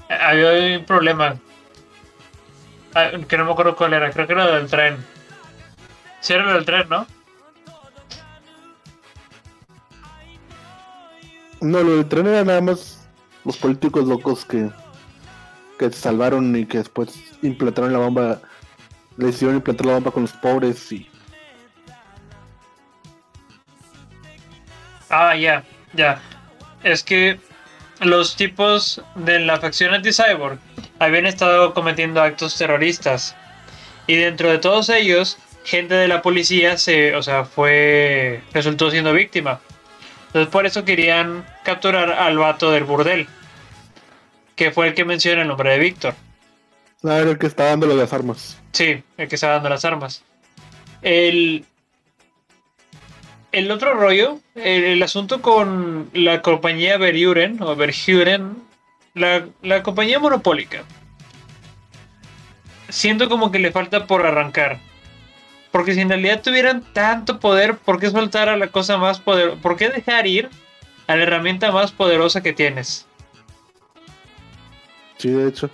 Había un problema. Ah, Que no me acuerdo cuál era, creo que era del tren. Sí, era del tren, ¿no? No, lo del tren era nada más los políticos locos que, que se salvaron y que después implantaron la bomba. Le hicieron implantar la bomba con los pobres y. Ah, ya, ya. Es que los tipos de la facción anti-cyborg habían estado cometiendo actos terroristas. Y dentro de todos ellos, gente de la policía se, o sea, fue resultó siendo víctima. Entonces por eso querían capturar al vato del burdel, que fue el que menciona el nombre de Víctor. Era el que está dándole las armas. Sí, el que está dando las armas. El, el otro rollo, el, el asunto con la compañía Verhuren, o Verhuren, la, la compañía monopólica. Siento como que le falta por arrancar. Porque si en realidad tuvieran tanto poder, ¿por qué soltar a la cosa más poderosa? ¿Por qué dejar ir a la herramienta más poderosa que tienes? Sí, de hecho.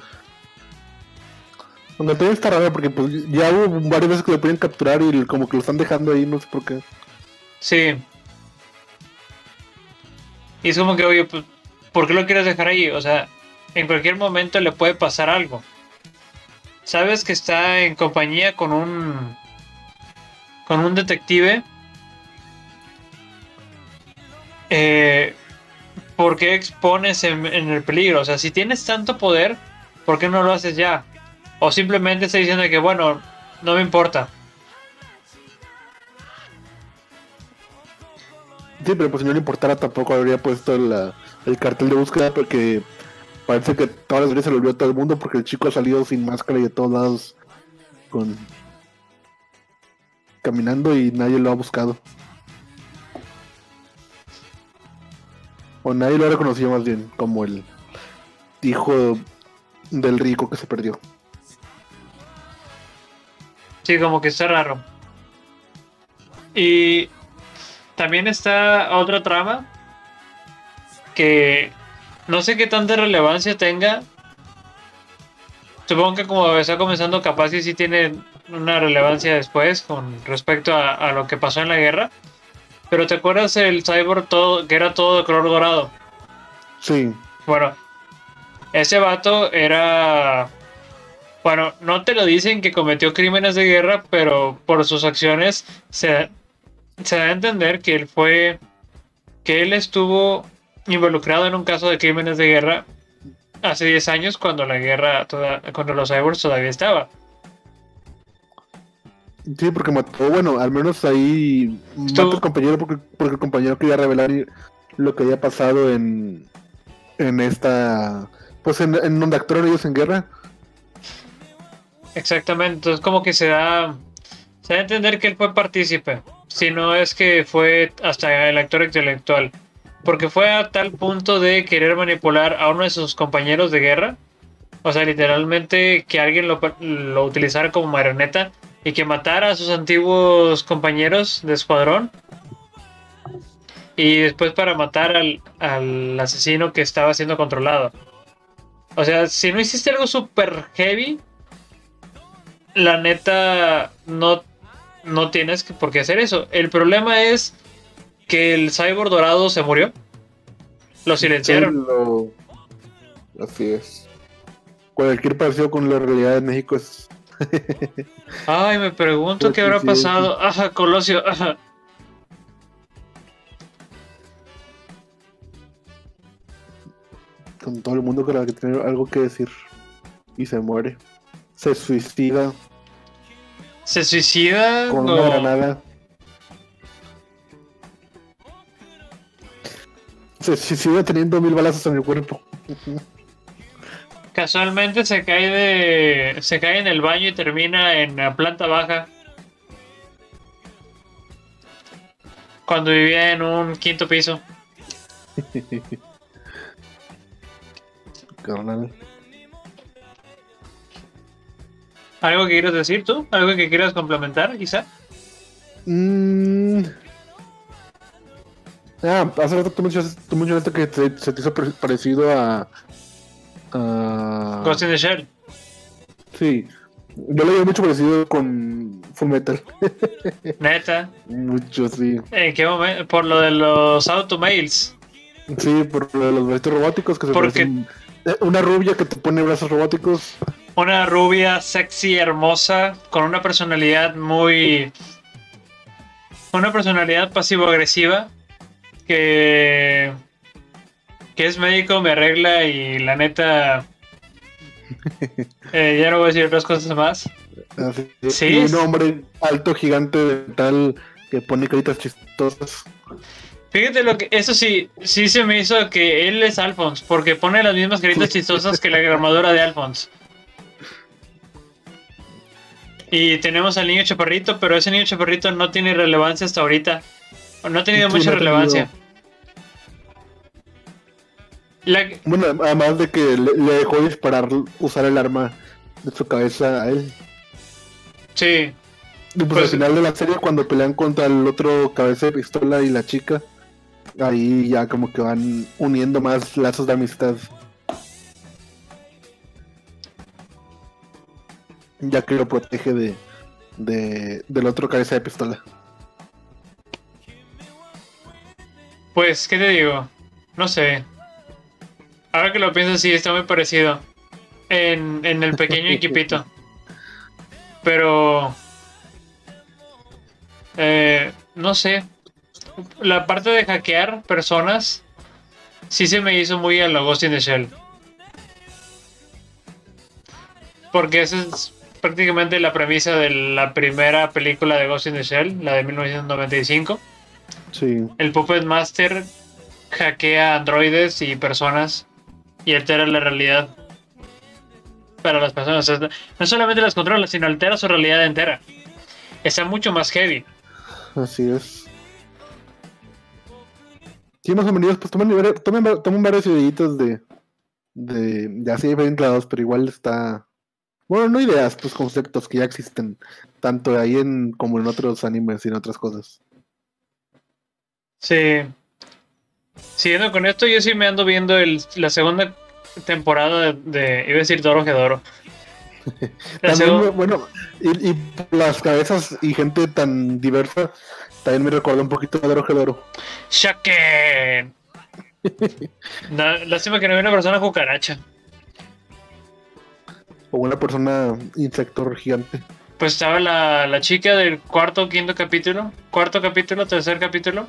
Aunque también está raro porque pues ya hubo varias veces que lo pueden capturar y como que lo están dejando ahí, no sé por qué. Sí. Y es como que, oye, pues, ¿por qué lo quieres dejar ahí? O sea, en cualquier momento le puede pasar algo. Sabes que está en compañía con un. con un detective. Eh, ¿Por qué expones en, en el peligro? O sea, si tienes tanto poder, ¿por qué no lo haces ya? O simplemente está diciendo que, bueno, no me importa. Sí, pero pues si no le importara tampoco habría puesto el cartel de búsqueda porque parece que todas las veces se lo olvidó a todo el mundo porque el chico ha salido sin máscara y de todos lados con caminando y nadie lo ha buscado. O nadie lo ha reconocido más bien como el hijo del rico que se perdió. Sí, como que está raro. Y también está otra trama que no sé qué tanta relevancia tenga. Supongo que como está comenzando capaz y sí tiene una relevancia después con respecto a, a lo que pasó en la guerra. Pero ¿te acuerdas el cyborg todo, que era todo de color dorado? Sí, Bueno, ese vato era. Bueno, no te lo dicen que cometió crímenes de guerra, pero por sus acciones se, se da a entender que él fue. que él estuvo involucrado en un caso de crímenes de guerra hace 10 años cuando la guerra toda, contra los cyborgs todavía estaba. Sí, porque mató, bueno, al menos ahí mató al compañero porque, porque el compañero quería revelar lo que había pasado en, en esta, pues en, en donde actuaron ellos en guerra. Exactamente, entonces como que se da, se da a entender que él fue partícipe, si no es que fue hasta el actor intelectual, porque fue a tal punto de querer manipular a uno de sus compañeros de guerra, o sea, literalmente que alguien lo, lo utilizara como marioneta y que matara a sus antiguos compañeros de escuadrón. Y después para matar al, al asesino que estaba siendo controlado. O sea, si no hiciste algo super heavy, la neta no no tienes que- por qué hacer eso. El problema es que el cyborg dorado se murió. Lo silenciaron. Lo- Así es. Cualquier parecido con la realidad de México es. Ay, me pregunto qué habrá sí, sí, pasado. Ajá, Colosio. Ajá. Con todo el mundo que que tiene algo que decir. Y se muere. Se suicida Se suicida. con una granada. Se suicida teniendo mil balazos en el cuerpo. Casualmente se cae de. se cae en el baño y termina en la planta baja. Cuando vivía en un quinto piso. Carnal. ¿Algo que quieras decir tú? ¿Algo que quieras complementar, quizá? Mm. Ah, hace rato tú mencionaste, tú mencionaste que te- se te hizo parecido a. a... Ghost in the Shell. Sí. Yo lo veo mucho parecido con Full Metal. Neta. mucho, sí. ¿En qué momento? Por lo de los automails. Sí, por lo de los bracitos robóticos que se Porque- eh, Una rubia que te pone brazos robóticos. Una rubia sexy, hermosa, con una personalidad muy. Una personalidad pasivo-agresiva. Que. Que es médico, me arregla y la neta. eh, ya no voy a decir otras cosas más. Sí, un hombre alto, gigante, de tal, que pone caritas chistosas. Fíjate lo que. Eso sí, sí se me hizo que él es Alphonse, porque pone las mismas caritas chistosas que la armadura de Alphonse. Y tenemos al niño chaparrito, pero ese niño chaparrito no tiene relevancia hasta ahorita. O No ha tenido mucha no tenido. La- Bueno, además de que le, le dejó disparar, usar el arma de su cabeza a él. sí, Y pues, Pues- al final de la serie, cuando pelean contra el otro cabeza de pistola y la chica, ahí ya como que van uniendo más lazos de amistad. Ya que lo protege de, de del otro cabeza de pistola. pues, ¿qué te digo? No sé. Ahora que lo pienso, sí, está muy parecido. En, en el pequeño equipito. Pero. eh, no sé. La parte de hackear personas. Sí se me hizo muy a la Ghost in the Shell. Porque esa es prácticamente la premisa de la primera película de Ghost in the Shell, la de 1995. Sí. El Puppet Master hackea androides y personas y altera la realidad para las personas. O sea, no solamente las controla, sino altera su realidad entera. Está mucho más heavy. Así es. Sí, más bienvenidos, pues tomen, tomen, tomen varios videitos de, de, de así bien clavados, pero igual está... Bueno, no ideas, pues conceptos que ya existen, tanto ahí en como en otros animes y en otras cosas. Sí. Siguiendo con esto, yo sí me ando viendo el- la segunda temporada de, de- Iba a decir Doro Gedoro. También, bueno, y, y las cabezas y gente tan diversa, también me recuerda un poquito a Doro Gedoro. ¡Shaken! Lástima que no hay una persona cucaracha. O una persona insector gigante. Pues estaba la, la chica del cuarto o quinto capítulo. Cuarto capítulo, tercer capítulo.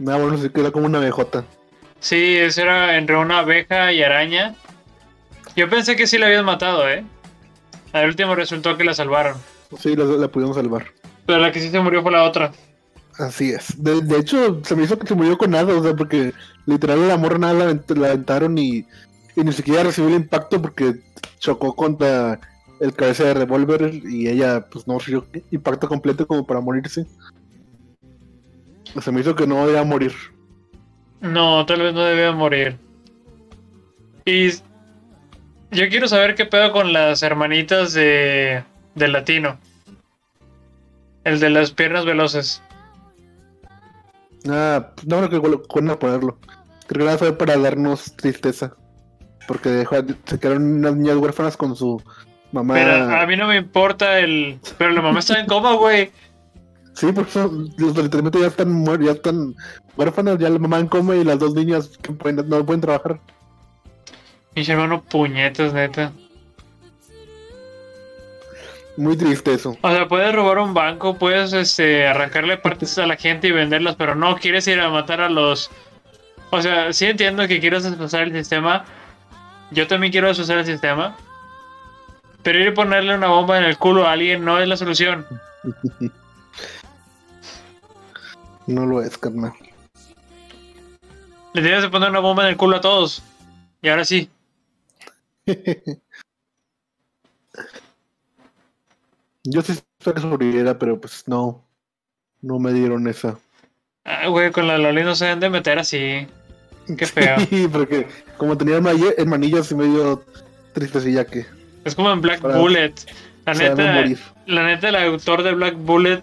Ah, bueno, sí que era como una abejota. Sí, eso era entre una abeja y araña. Yo pensé que sí la habían matado, ¿eh? Al último resultó que la salvaron. Sí, la, la pudimos salvar. Pero la que sí se murió fue la otra. Así es. De, de hecho, se me hizo que se murió con nada, o sea, porque literal la morra nada la, avent- la aventaron y, y ni siquiera recibió el impacto porque chocó contra el cabeza de revólver y ella pues no recibió impacto completo como para morirse. Se me hizo que no iba a morir. No, tal vez no debía morir. Y yo quiero saber qué pedo con las hermanitas de del latino. El de las piernas veloces. Ah, no creo que van a ponerlo. Creo que nada fue para darnos tristeza. Porque dejó, se quedaron unas niñas huérfanas con su mamá. Pero a mí no me importa el. Pero la mamá está en coma, güey. Sí, por eso los literalmente ya están muertos, ya están huérfanos, ya la mamá come y las dos niñas que pueden- no pueden trabajar. Mis hermano, puñetas, neta. Muy triste eso. O sea, puedes robar un banco, puedes este, arrancarle partes a la gente y venderlas, pero no quieres ir a matar a los. O sea, sí entiendo que quieres desplazar el sistema. Yo también quiero desplazar el sistema. Pero ir a ponerle una bomba en el culo a alguien no es la solución. No lo es, carnal. Le tienes que poner una bomba en el culo a todos. Y ahora sí. Yo sí estoy sobreviviera, pero pues no. No me dieron esa. Ah, güey, con la Loli no se deben de meter así. Qué feo. Sí, porque como tenía herma- hermanillas y medio tristecilla que Es como en Black Bullet. La neta, la neta, el autor de Black Bullet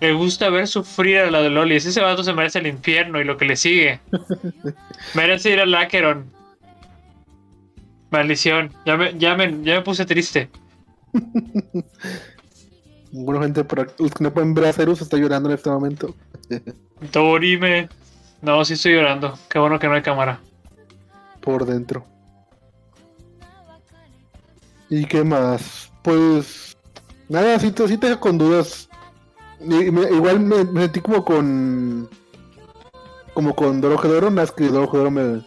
le gusta ver sufrir a la de Loli. Ese vato se merece el infierno y lo que le sigue. merece ir al Acheron. Maldición. Ya me, ya me, ya me puse triste. Bueno, gente, los que no pueden ver a Cerus está llorando en este momento. Dorime. No, sí estoy llorando. Qué bueno que no hay cámara. por dentro. ¿Y qué más? Pues nada, sí te, sí te deja con dudas. Y me- igual me, me sentí como con como con Dorojedoro, nada más que Dorojedoro me,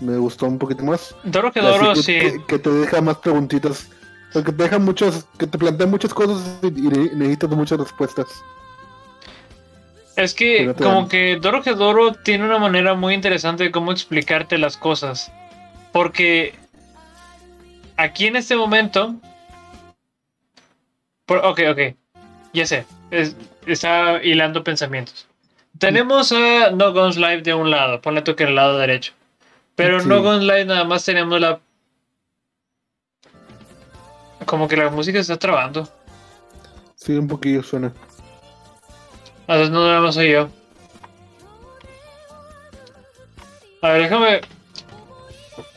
me gustó un poquito más. Doro que Así Doro, que, sí. que, que te deja más preguntitas. Porque te deja muchas, que te plantea muchas cosas y, y necesitas muchas respuestas. Es que como dan. que Doro que Doro tiene una manera muy interesante de cómo explicarte las cosas. Porque aquí en este momento... Por, ok, ok. Ya sé. Es- está hilando pensamientos. Tenemos a No Guns Live de un lado. Ponle tú que el lado derecho. Pero Sí. No Guns Live nada más tenemos la... Como que la música se está trabando. Sí, un poquillo suena. A veces no nada más soy yo. A ver, déjame.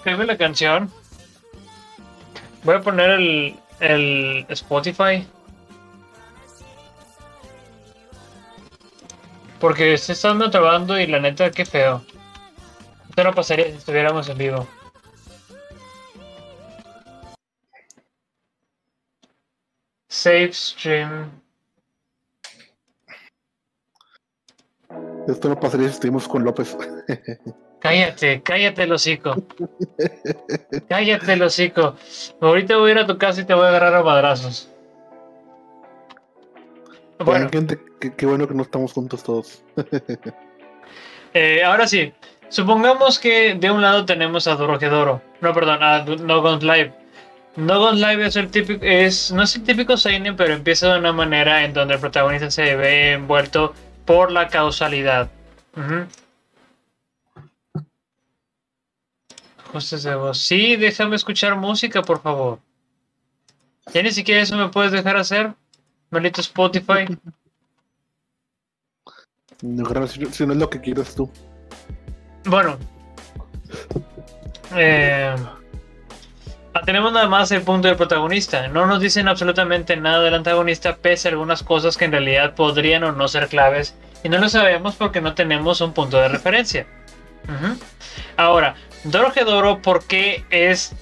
Déjame la canción. Voy a poner el, el Spotify. Porque se está trabando y la neta, qué feo. Esto no pasaría si estuviéramos en vivo. Save stream. Esto no pasaría si estuvimos con López. Cállate, cállate el hocico. Cállate el hocico. Ahorita voy a ir a tu casa y te voy a agarrar a madrazos. Bueno, gente, qué, bueno que no estamos juntos todos. eh, ahora sí. Supongamos que de un lado tenemos a Dorojedoro. No, perdón, a No Guns Live. No Guns Live es el típico, es, no es el típico seinen, pero empieza de una manera en donde el protagonista se ve envuelto por la causalidad. Ujú. Ajustes de voz. Sí, déjame escuchar música, por favor. Ya ni siquiera eso me puedes dejar hacer. Maldito Spotify. No, si, si no es lo que quieres tú. Bueno. Eh, ah, tenemos nada más el punto del protagonista. No nos dicen absolutamente nada del antagonista, pese a algunas cosas que en realidad podrían o no ser claves. Y no lo sabemos porque no tenemos un punto de referencia. Ujú. Ahora, Dorojedoro, ¿por qué es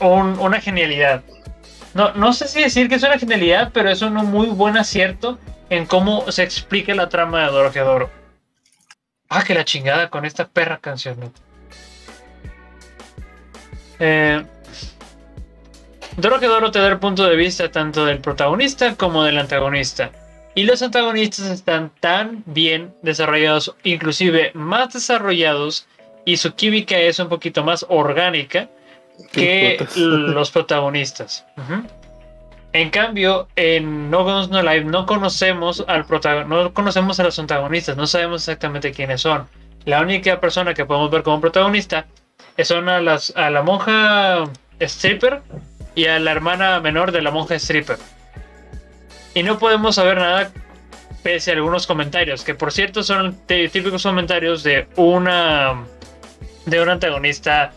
un- una genialidad? No, no sé si decir que es una genialidad, pero es un muy buen acierto en cómo se explica la trama de Dorojedoro. Ah, que la chingada con esta perra canción. ¿no? Eh, Dorojedoro te da el punto de vista tanto del protagonista como del antagonista. Y los antagonistas están tan bien desarrollados, inclusive más desarrollados, y su química es un poquito más orgánica que Putas. los protagonistas. En cambio, en No Guns No Live no conocemos al no conocemos a los antagonistas, no sabemos exactamente quiénes son. La única persona que podemos ver como protagonista son a, las, a la monja stripper y a la hermana menor de la monja stripper. Y no podemos saber nada pese a algunos comentarios, que por cierto son típicos comentarios de una de un antagonista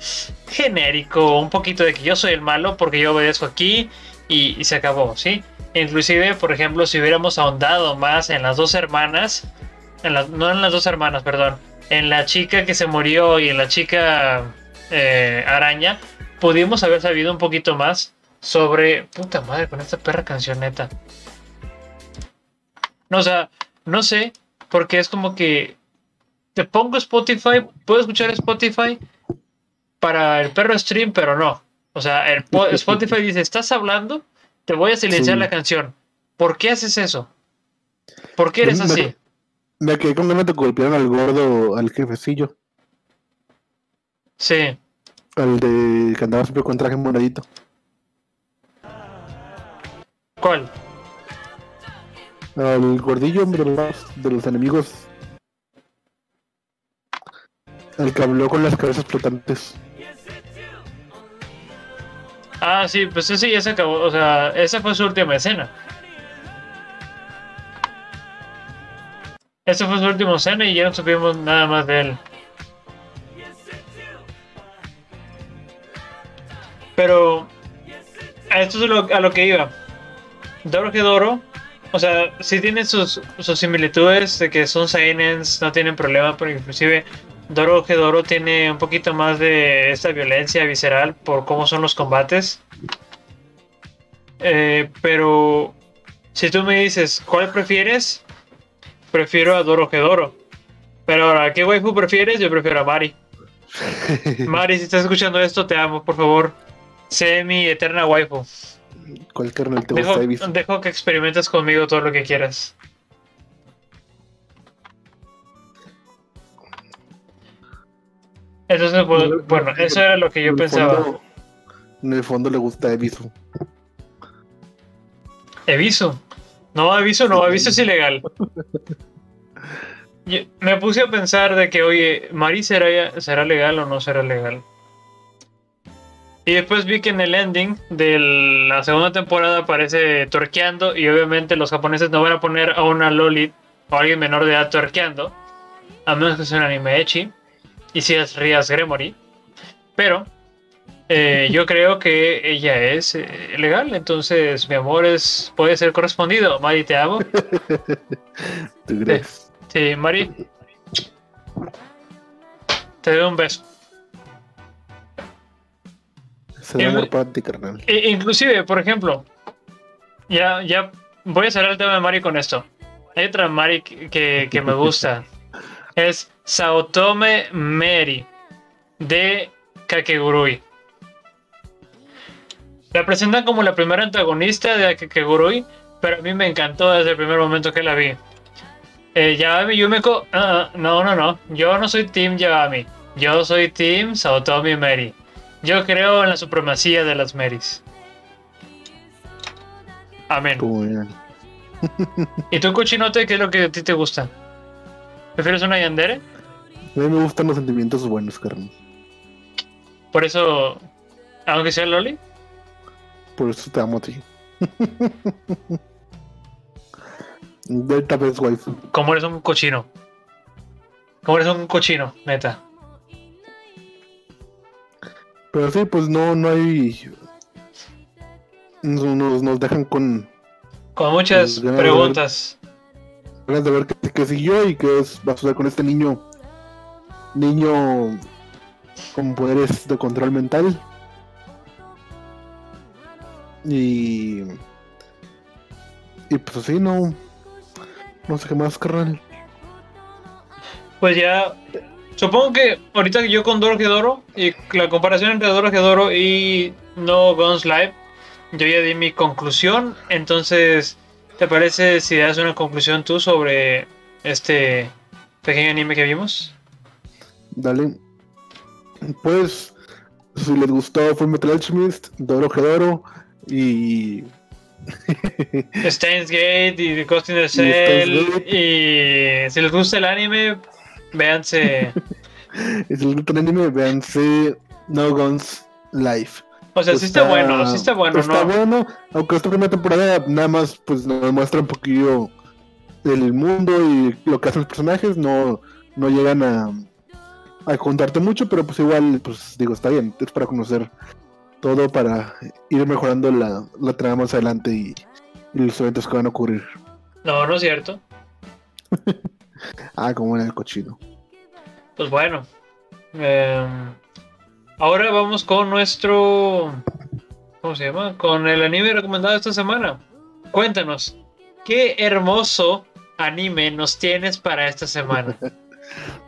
genérico, un poquito de que yo soy el malo porque yo obedezco aquí y, se acabó, ¿sí? Inclusive, por ejemplo, si hubiéramos ahondado más en las dos hermanas, en las, no en las dos hermanas, perdón, en la chica que se murió y en la chica eh, araña, pudimos haber sabido un poquito más sobre... Puta madre, con esta perra cancioneta. No, o sea, no sé, porque es como que te pongo Spotify, puedo escuchar Spotify para el perro stream, pero no. O sea, el Spotify dice, ¿estás hablando? Te voy a silenciar la canción. ¿Por qué haces eso? ¿Por qué eres así? Me quedé con ganas de golpear al gordo, al jefecillo. Sí. Al de que andaba siempre con traje moradito. ¿Cuál? Al gordillo de los, de los enemigos. El que habló con las cabezas flotantes. Ah, sí, pues ese ya se acabó. O sea, esa fue su última escena. Esa fue su última escena y ya no supimos nada más de él. Pero esto es lo, a lo que iba. Doro Doro, o sea, sí tiene sus, sus similitudes de que son Saiyans, no tienen problema, pero inclusive Doro Doro tiene un poquito más de esta violencia visceral por cómo son los combates. Eh, pero si tú me dices, ¿cuál prefieres? Prefiero a Doro Doro. Pero ahora, ¿qué waifu prefieres? Yo prefiero a Mari. Mari, si estás escuchando esto, te amo, por favor. Sé mi eterna waifu. ¿Cuál carnal te dejo, gusta, Dejo que experimentes conmigo todo lo que quieras. Entonces, bueno, eso era lo que yo pensaba. en el fondo le gusta Evisu. ¿Evisu? No, Evisu no, Evisu es ilegal. me puse a pensar de que, oye, Mari será, será legal o no será legal. Y después vi que en el ending de la segunda temporada aparece torqueando y obviamente los japoneses no van a poner a una loli o a alguien menor de edad torqueando, a menos que sea un anime echi y si es Rias Gremory. Pero eh, yo creo que ella es eh, legal, entonces mi amor es puede ser correspondido. Mari, te amo. ¿Tú crees? Sí, Mari. Te doy un beso. Se amor para ti, carnal. Inclusive, por ejemplo, ya, ya voy a cerrar el tema de Mari con esto. Hay otra Mari que, que me gusta. es Saotome Meri de Kakegurui. La presentan como la primera antagonista de Kakegurui, pero a mí me encantó desde el primer momento que la vi. Eh, Yagami Yumeko, uh, no, no, no, yo no soy Team Yagami, yo soy Team Saotomi Meri. Yo creo en la supremacía de las Meris. Amén. ¿Y tú, cochinote, qué es lo que a ti te gusta? ¿Prefieres una Yandere? A mí me gustan los sentimientos buenos, carnal. Por eso, aunque sea Loli. Por eso te amo a ti. Delta vez, wife. Como eres un cochino. Como eres un cochino, neta. Pero sí, pues no, no hay. Nos, nos dejan con. Con muchas preguntas. Ganas de ver qué, siguió y qué va a suceder con este niño niño con poderes de control mental. Y. Y pues así, no. No sé qué más, carnal. Pues ya. Supongo que ahorita yo con Doro Doro y la comparación entre Doro Doro y No Guns Live, yo ya di mi conclusión. Entonces, ¿te parece si das una conclusión tú sobre este pequeño anime que vimos? Dale. Pues, si les gustó Full Metal Alchemist, Doro Gedoro y. Steins Gate y Ghost in the Shell. Y, si les gusta el anime, véanse. y si les gusta el anime, véanse No Guns Life. O sea, sí está, bueno, sí está bueno, Está bueno, aunque esta primera temporada nada más pues nos muestra un poquillo del mundo y lo que hacen los personajes, no, no llegan a, a contarte mucho, pero pues igual, pues digo, está bien, es para conocer todo, para ir mejorando la, la trama más adelante y, y los eventos que van a ocurrir. No, no es cierto. Ah, como en el cochino. Pues bueno. eh, ahora vamos con nuestro. ¿Cómo se llama? Con el anime recomendado esta semana. Cuéntanos, ¿qué hermoso anime nos tienes para esta semana?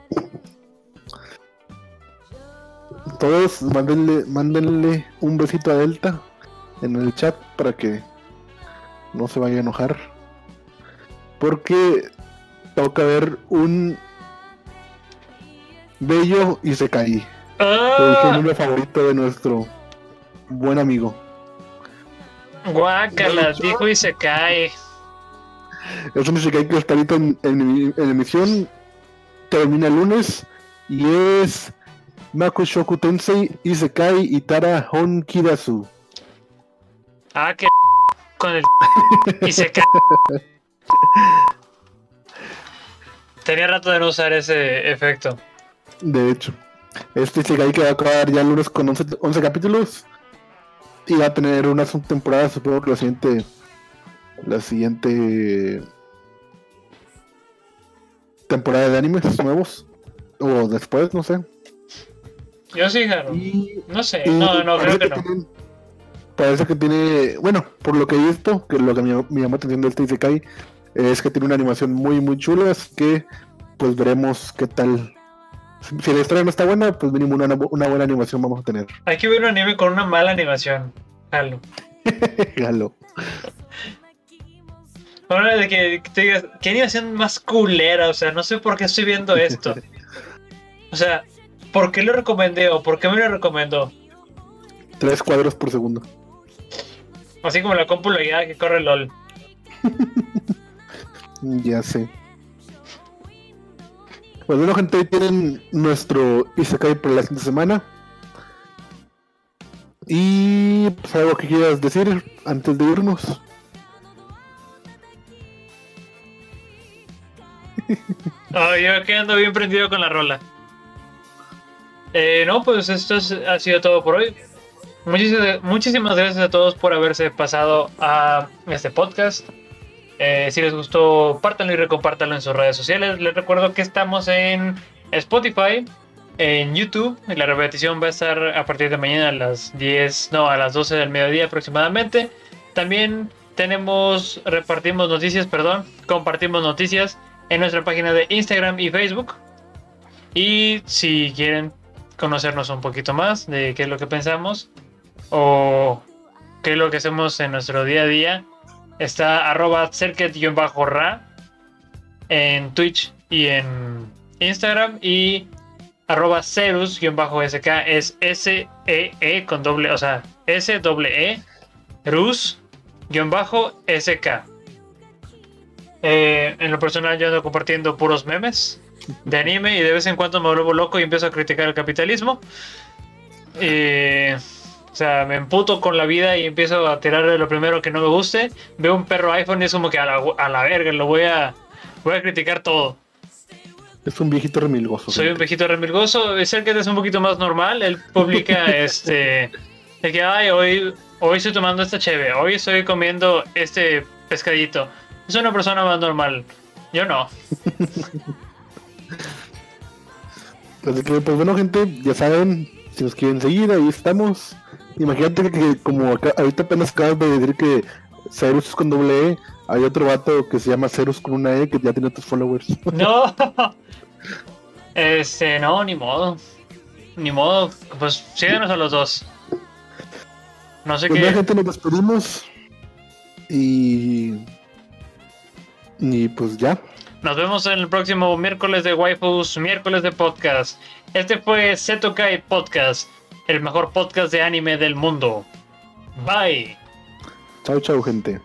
Todos mándenle, mándenle un besito a Delta en el chat para que no se vaya a enojar. Porque toca ver un bello y se caí. El ¡Ah! anime favorito de nuestro buen amigo. Guácala, dijo y se cae. Es un Isekai que está ahorita en, en- en emisión. Termina el lunes. Y es Makushoku Tensei Isekai Itara Honkirasu. Ah, que con el y se cae. Tenía rato de no usar ese efecto. De hecho, este Isekai que va a acabar ya el lunes con 11, 11 capítulos. Y va a tener una subtemporada, supongo que la siguiente. La siguiente. Temporada de animes nuevos. O después, no sé. Yo sí. Y No sé, Y no, no, creo que no. tienen- parece que tiene, bueno, por lo que he visto, que lo que me, me llamó atención de este Isekai es que tiene una animación muy, muy chula, así que pues veremos qué tal. Si, la historia no está buena, pues mínimo una, una buena animación vamos a tener. Hay que ver un anime con una mala animación. Jalo. Galo. Ahora de que, que te digas, ¿qué animación más culera? O sea, no sé por qué estoy viendo esto. O sea, ¿por qué lo recomendé o por qué me lo recomendó? Tres cuadros por segundo. Así como la compu que corre LOL. Ya sé. Pues bueno, gente, ahí tienen nuestro Isekai por la siguiente semana. Y pues algo que quieras decir antes de irnos. Ah, yo que ando bien prendido con la rola. Eh, no, pues esto es- ha sido todo por hoy. Muchísimas, gracias a todos por haberse pasado a este podcast. Eh, si les gustó, pártanlo y recompártanlo en sus redes sociales. Les recuerdo que estamos en Spotify, en YouTube. La repetición va a estar a partir de mañana a las 10, no, a las 12 del mediodía aproximadamente. También tenemos, repartimos noticias, perdón, compartimos noticias en nuestra página de Instagram y Facebook. Y si quieren conocernos un poquito más de qué es lo que pensamos o qué es lo que hacemos en nuestro día a día, está arroba cerket-ra en Twitch y en Instagram y arroba cerus-sk es S-E-E con doble, o sea, S-E-E rus-sk. Eh, en lo personal yo ando compartiendo puros memes de anime y de vez en cuando me vuelvo loco y empiezo a criticar el capitalismo. Eh, o sea, me emputo con la vida y empiezo a tirarle lo primero que no me guste. Veo un perro iPhone y es como que a la, a la verga, lo voy a, voy a criticar todo. Es un viejito remilgoso. Soy un viejito remilgoso. Es el que es un poquito más normal. Él publica este. De que, ay, hoy, hoy estoy tomando esta cheve. Hoy estoy comiendo este pescadito. Es una persona más normal. Yo no. Así que, pues bueno, gente, ya saben, si nos quieren seguir, ahí estamos. Imagínate que, como acá, ahorita apenas acabas de decir que Cerus es con doble E, hay otro vato que se llama Cerus con una E que ya tiene otros followers. No. Este, no, ni modo. Ni modo. Pues síganos a los dos. No sé Pues qué. gente, nos despedimos. Y. Y pues ya. Nos vemos en el próximo miércoles de Waifus, miércoles de podcast. Este fue Setokai Podcast, el mejor podcast de anime del mundo. Bye. Chao, chao, gente.